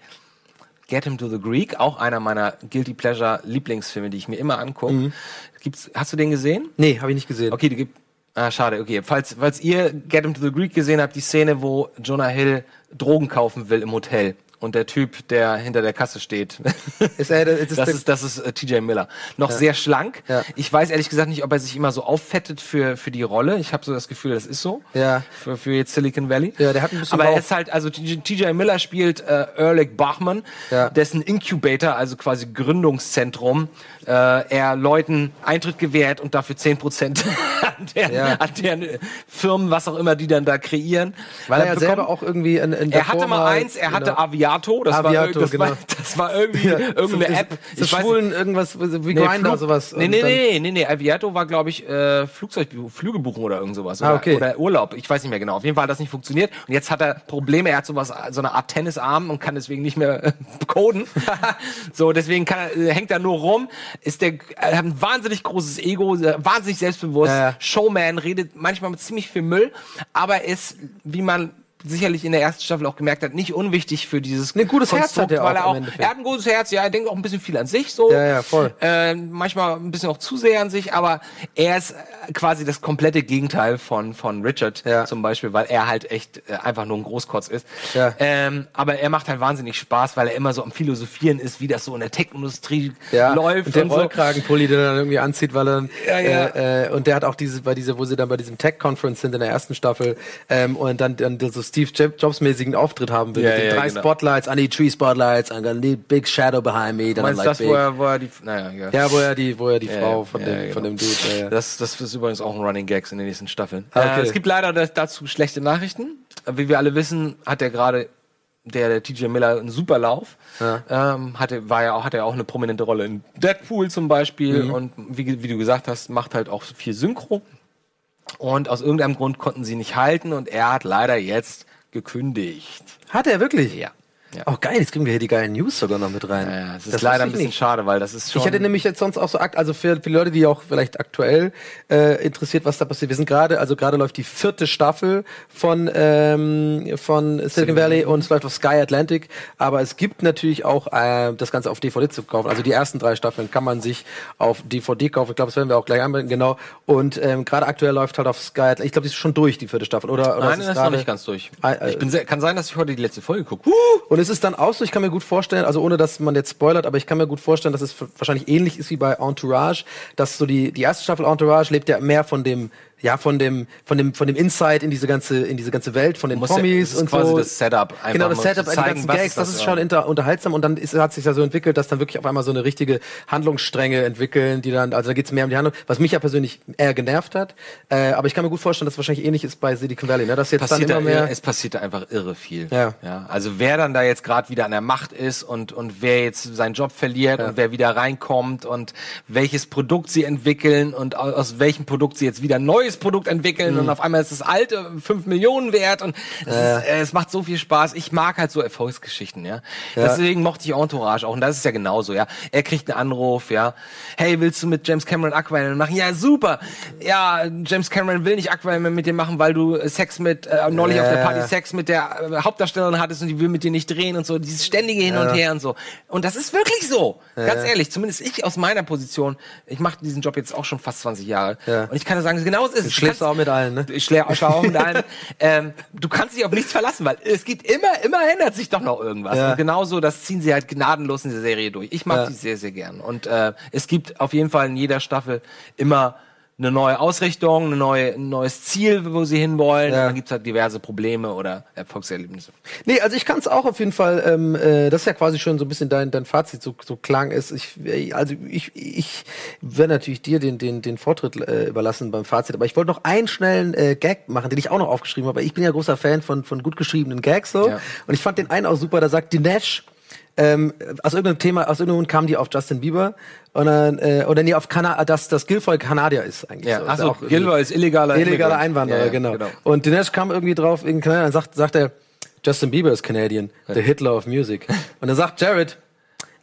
Get Him to the Greek, auch einer meiner Guilty Pleasure Lieblingsfilme, die ich mir immer angucke. Mhm. Gibt's, hast du den gesehen? Nee, habe ich nicht gesehen. Okay, die gibt. Ah, schade, okay. Falls, falls ihr Get Him to the Greek gesehen habt, die Szene, wo Jonah Hill Drogen kaufen will im Hotel. Und der Typ, der hinter der Kasse steht, (laughs) Ist er, ist das der- ist, das ist äh, TJ Miller. Noch sehr schlank. Ja. Ich weiß ehrlich gesagt nicht, ob er sich immer so auffettet für, für die Rolle. Ich habe so das Gefühl, das ist so. Ja. Für, für jetzt Silicon Valley. Ja, der hat ein bisschen Aber er ist halt, also TJ Miller spielt äh, Ehrlich Bachmann, Ja. dessen Incubator, also quasi Gründungszentrum, äh, er Leuten Eintritt gewährt und dafür 10% (laughs) an deren, Ja. an deren Firmen, was auch immer, die dann da kreieren. weil er ja äh, selber bekommen. auch irgendwie in, in Er davor hatte mal eins, er hatte genau. Aviato, das, Aviato, war, das, genau. war, das war irgendwie irgendeine so, App. So Ich weiß schwulen irgendwas wie Nee, Grindr, Flug- sowas. Nee, nee, nee, nee, nee. Aviato war, glaube ich, äh, Flugzeug, Flüge buchen oder irgend sowas. Oder, Ah, okay. oder Urlaub. Ich weiß nicht mehr genau. Auf jeden Fall hat das nicht funktioniert. Und jetzt hat er Probleme. Er hat sowas, so eine Art Tennisarm und kann deswegen nicht mehr äh, (laughs) coden. (laughs) so, deswegen kann er, äh, hängt er nur rum. Ist der, er hat ein wahnsinnig großes Ego, äh, wahnsinnig selbstbewusst. Ja, ja. Showman, redet manchmal mit ziemlich viel Müll. Aber ist, wie man sicherlich in der ersten Staffel auch gemerkt hat, nicht unwichtig für dieses Nee, gutes Herz hat er weil er auch, er hat ein gutes Herz, ja, er denkt auch ein bisschen viel an sich, so. Ja, ja, voll. Äh, manchmal ein bisschen auch zu sehr an sich, aber er ist äh, quasi das komplette Gegenteil von, von Richard Ja. zum Beispiel, weil er halt echt äh, einfach nur ein Großkotz ist. Ja. Ähm, aber er macht halt wahnsinnig Spaß, weil er immer so am Philosophieren ist, wie das so in der Tech-Industrie ja, läuft und der und. Rollkragenpulli, den er dann irgendwie anzieht, weil er dann, Ja, ja. Äh, äh, und der hat auch diese, bei dieser, wo sie dann bei diesem Tech-Conference sind in der ersten Staffel, ähm, und dann, dann so Steve Jobs- Jobs-mäßigen Auftritt haben will, Ja, mit den ja, drei genau. Spotlights, I need three Spotlights, gonna need big shadow behind me, then Meinst like das, big. wo er, wo er die, naja, ja. ja, wo er die, wo er die Frau von dem, genau. von dem Dude, ja. Das, das ist übrigens auch ein Running Gags in den nächsten Staffeln. Ah, okay. Äh, es gibt leider dazu schlechte Nachrichten. Wie wir alle wissen, hat er gerade der, der TJ Miller einen super Lauf. Ja. Ähm, hatte, war ja auch, hatte ja auch eine prominente Rolle in Deadpool zum Beispiel Mhm. und wie, wie du gesagt hast, macht halt auch viel Synchro. Und aus irgendeinem Grund konnten sie nicht halten und er hat leider jetzt gekündigt. Hat er wirklich? Ja. Oh geil, jetzt kriegen wir hier die geilen News sogar noch mit rein. Ja, ist Das leider wusste ein bisschen nicht. schade, weil das ist schon. Ich hätte nämlich jetzt sonst auch so akt, also für, für Leute, die auch vielleicht aktuell äh, interessiert, was da passiert. Wir sind gerade, also gerade läuft die vierte Staffel von ähm, von Silicon Valley und es läuft auf Sky Atlantic. Aber es gibt natürlich auch äh, das Ganze auf DVD zu kaufen. Also die ersten drei Staffeln kann man sich auf DVD kaufen. Ich glaube, das werden wir auch gleich anwenden, genau. Und ähm, gerade aktuell läuft halt auf Sky. Atlantic- Ich glaube, die ist schon durch die vierte Staffel, oder? oder Nein, ist ist noch nicht ganz durch. Ah, äh, Ich bin sehr, kann sein, dass ich heute die letzte Folge gucke. Und es ist dann auch so, ich kann mir gut vorstellen, also ohne dass man jetzt spoilert, aber ich kann mir gut vorstellen, dass es wahrscheinlich ähnlich ist wie bei Entourage, dass so die, die erste Staffel Entourage lebt ja mehr von dem, ja, von dem, von dem, von dem Insight in diese ganze, in diese ganze Welt, von den ja- Promis ist und quasi so. das Setup, einfach Genau, das Setup, zu die zeigen, ganzen Gags, das das, ist ja. schon inter, unterhaltsam und dann ist, hat sich ja so entwickelt, dass dann wirklich auf einmal so eine richtige Handlungsstränge entwickeln, die dann, also da geht's mehr um die Handlung, was mich ja persönlich eher genervt hat, äh, aber ich kann mir gut vorstellen, dass es wahrscheinlich ähnlich ist bei Silicon Valley, ne, dass jetzt passiert dann immer da, mehr, es passiert da einfach irre viel. Ja. ja. Also wer dann da jetzt gerade wieder an der Macht ist und, und wer jetzt seinen Job verliert und wer wieder reinkommt und welches Produkt sie entwickeln und au- aus welchem Produkt sie jetzt wieder ein neues Produkt entwickeln Mhm. und auf einmal ist das alte 5 Millionen wert und es, ist, äh, es macht so viel Spaß. Ich mag halt so Erfolgsgeschichten, ja. Deswegen mochte ich Entourage auch und das ist ja genauso, ja. Er kriegt einen Anruf, ja. Hey, willst du mit James Cameron Aquaman machen? Ja, super. Ja, James Cameron will nicht Aquaman mit dir machen, weil du äh, Sex mit, äh, neulich auf der Party Sex mit der äh, Hauptdarstellerin hattest und die will mit dir nicht drehen und so. Dieses ständige Hin und Her und so. Und das ist wirklich so. Ganz ehrlich, zumindest ich aus meiner Position, ich mache diesen Job jetzt auch schon fast 20 Jahre. Ja. Und ich kann sagen, genau ist es. Du schläfst kannst- auch mit allen, ne? Ich schläfe auch mit allen. (laughs) ähm, du kannst dich auf nichts verlassen, weil es geht immer, immer ändert sich doch noch irgendwas. Ja. Und genauso, das ziehen sie halt gnadenlos in der Serie durch. Ich mag Ja. die sehr, sehr gern. Und äh, es gibt auf jeden Fall in jeder Staffel immer eine neue Ausrichtung, eine neue, ein neues Ziel, wo sie hinwollen. Ja. Und dann gibt's halt diverse Probleme oder Erfolgserlebnisse. Nee, also ich kann es auch auf jeden Fall, ähm, äh, das ist ja quasi schon so ein bisschen dein, dein Fazit, so, so klang ist. Ich, äh, also ich, ich werde natürlich dir den, den, den Vortritt äh, überlassen beim Fazit, aber ich wollte noch einen schnellen äh, Gag machen, den ich auch noch aufgeschrieben habe. Ich bin ja großer Fan von, von gut geschriebenen Gags so. Ja. Und ich fand den einen auch super, da sagt Dinesh, ähm, aus irgendeinem Thema, aus irgendeinem Grund kam die auf Justin Bieber und dann, äh, oder nee, auf Kana dass das Guilfoyle Kanadier ist eigentlich. Ja, so. Ist also auch Gilroy ist illegaler Illegaler. Einwanderer, Ja, ja, genau. Und Dinesh kam irgendwie drauf, in Kanada, dann sagt, sagt er, Justin Bieber is Canadian, the Hitler of music. (laughs) Und dann sagt Jared,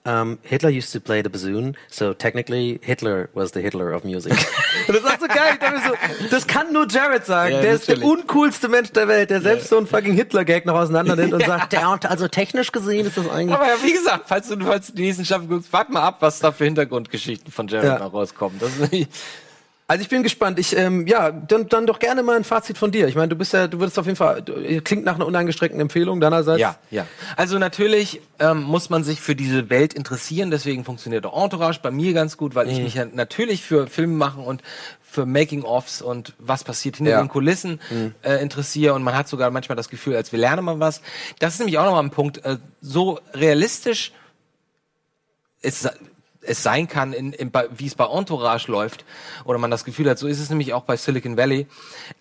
um, Hitler used to play the bassoon, so technically Hitler was the Hitler of music. (laughs) Das ist so geil. Ich so, das kann nur Jared sagen. Ja, der ist der natürlich. uncoolste Mensch der Welt, der selbst so einen fucking Hitler-Gag noch auseinander nimmt und sagt, der, also technisch gesehen ist das eigentlich. Aber ja, wie gesagt, falls du, falls du die nächsten Staffel guckst, warte mal ab, was da für Hintergrundgeschichten von Jared Ja. noch rauskommen. Das ist nicht, Also ich bin gespannt. Ich ähm, ja, dann, dann doch gerne mal ein Fazit von dir. Ich meine, du bist ja, du würdest auf jeden Fall du, klingt nach einer uneingeschränkten Empfehlung deinerseits. Ja, ja. Also natürlich ähm, muss man sich für diese Welt interessieren, deswegen funktioniert auch Entourage bei mir ganz gut, weil ich Mhm. mich ja natürlich für Filme machen und für Making-ofs und was passiert hinter Ja. den Kulissen äh, interessiere und man hat sogar manchmal das Gefühl, als wir lernen mal was. Das ist nämlich auch nochmal ein Punkt, äh, so realistisch es, es sein kann, in, in, wie es bei Entourage läuft, oder man das Gefühl hat, so ist es nämlich auch bei Silicon Valley.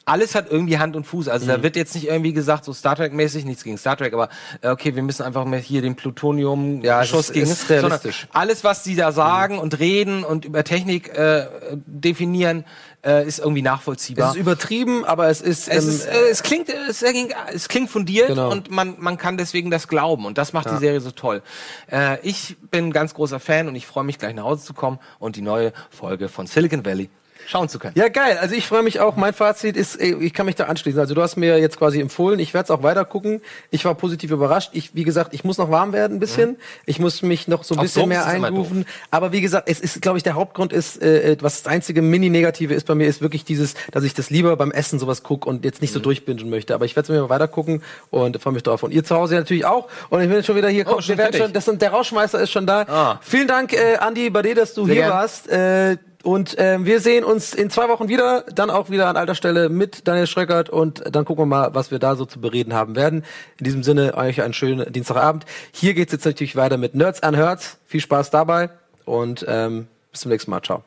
Alles hat irgendwie Hand und Fuß. Also Mhm. da wird jetzt nicht irgendwie gesagt, so Star Trek-mäßig, nichts gegen Star Trek, aber äh, okay, wir müssen einfach mal hier den Plutonium Ja, Schuss gegen ist realistisch. alles, was sie da sagen und reden und über Technik äh, definieren, äh, ist irgendwie Es nachvollziehbar. ist übertrieben, aber es ist, Es, ähm, ist, äh, es klingt, es, erging- es klingt fundiert Genau. und man, man kann deswegen das glauben und das macht die Serie so toll. Äh, ich bin ein ganz großer Fan und ich freue mich gleich nach Hause zu kommen und die neue Folge von Silicon Valley schauen zu können. Ja, geil. Also ich freue mich auch. Mein Fazit ist, ich kann mich da anschließen. Also du hast mir jetzt quasi empfohlen. Ich werde es auch weiter gucken. Ich war positiv überrascht. Ich, wie gesagt, ich muss noch warm werden ein bisschen. Ich muss mich noch so ein Auf bisschen mehr einrufen. Aber wie gesagt, es ist, glaube ich, der Hauptgrund ist, äh, was das einzige Mini-Negative ist bei mir, ist wirklich dieses, dass ich das lieber beim Essen sowas gucke und jetzt nicht Mhm. so durchbingen möchte. Aber ich werde es mir mal weiter gucken und freue mich drauf. Und ihr zu Hause natürlich auch. Und ich bin jetzt schon wieder hier. Oh, schon wir werden schon, das sind, der Rauschmeister ist schon da. Ah. Vielen Dank, äh, Andi, bei dir, dass du Sehr hier gern. warst. Äh, und ähm, wir sehen uns in zwei Wochen wieder, dann auch wieder an alter Stelle mit Daniel Schröckert und dann gucken wir mal, was wir da so zu bereden haben werden. In diesem Sinne, euch einen schönen Dienstagabend. Hier geht's jetzt natürlich weiter mit Nerds an Herz. Viel Spaß dabei und ähm, bis zum nächsten Mal. Ciao.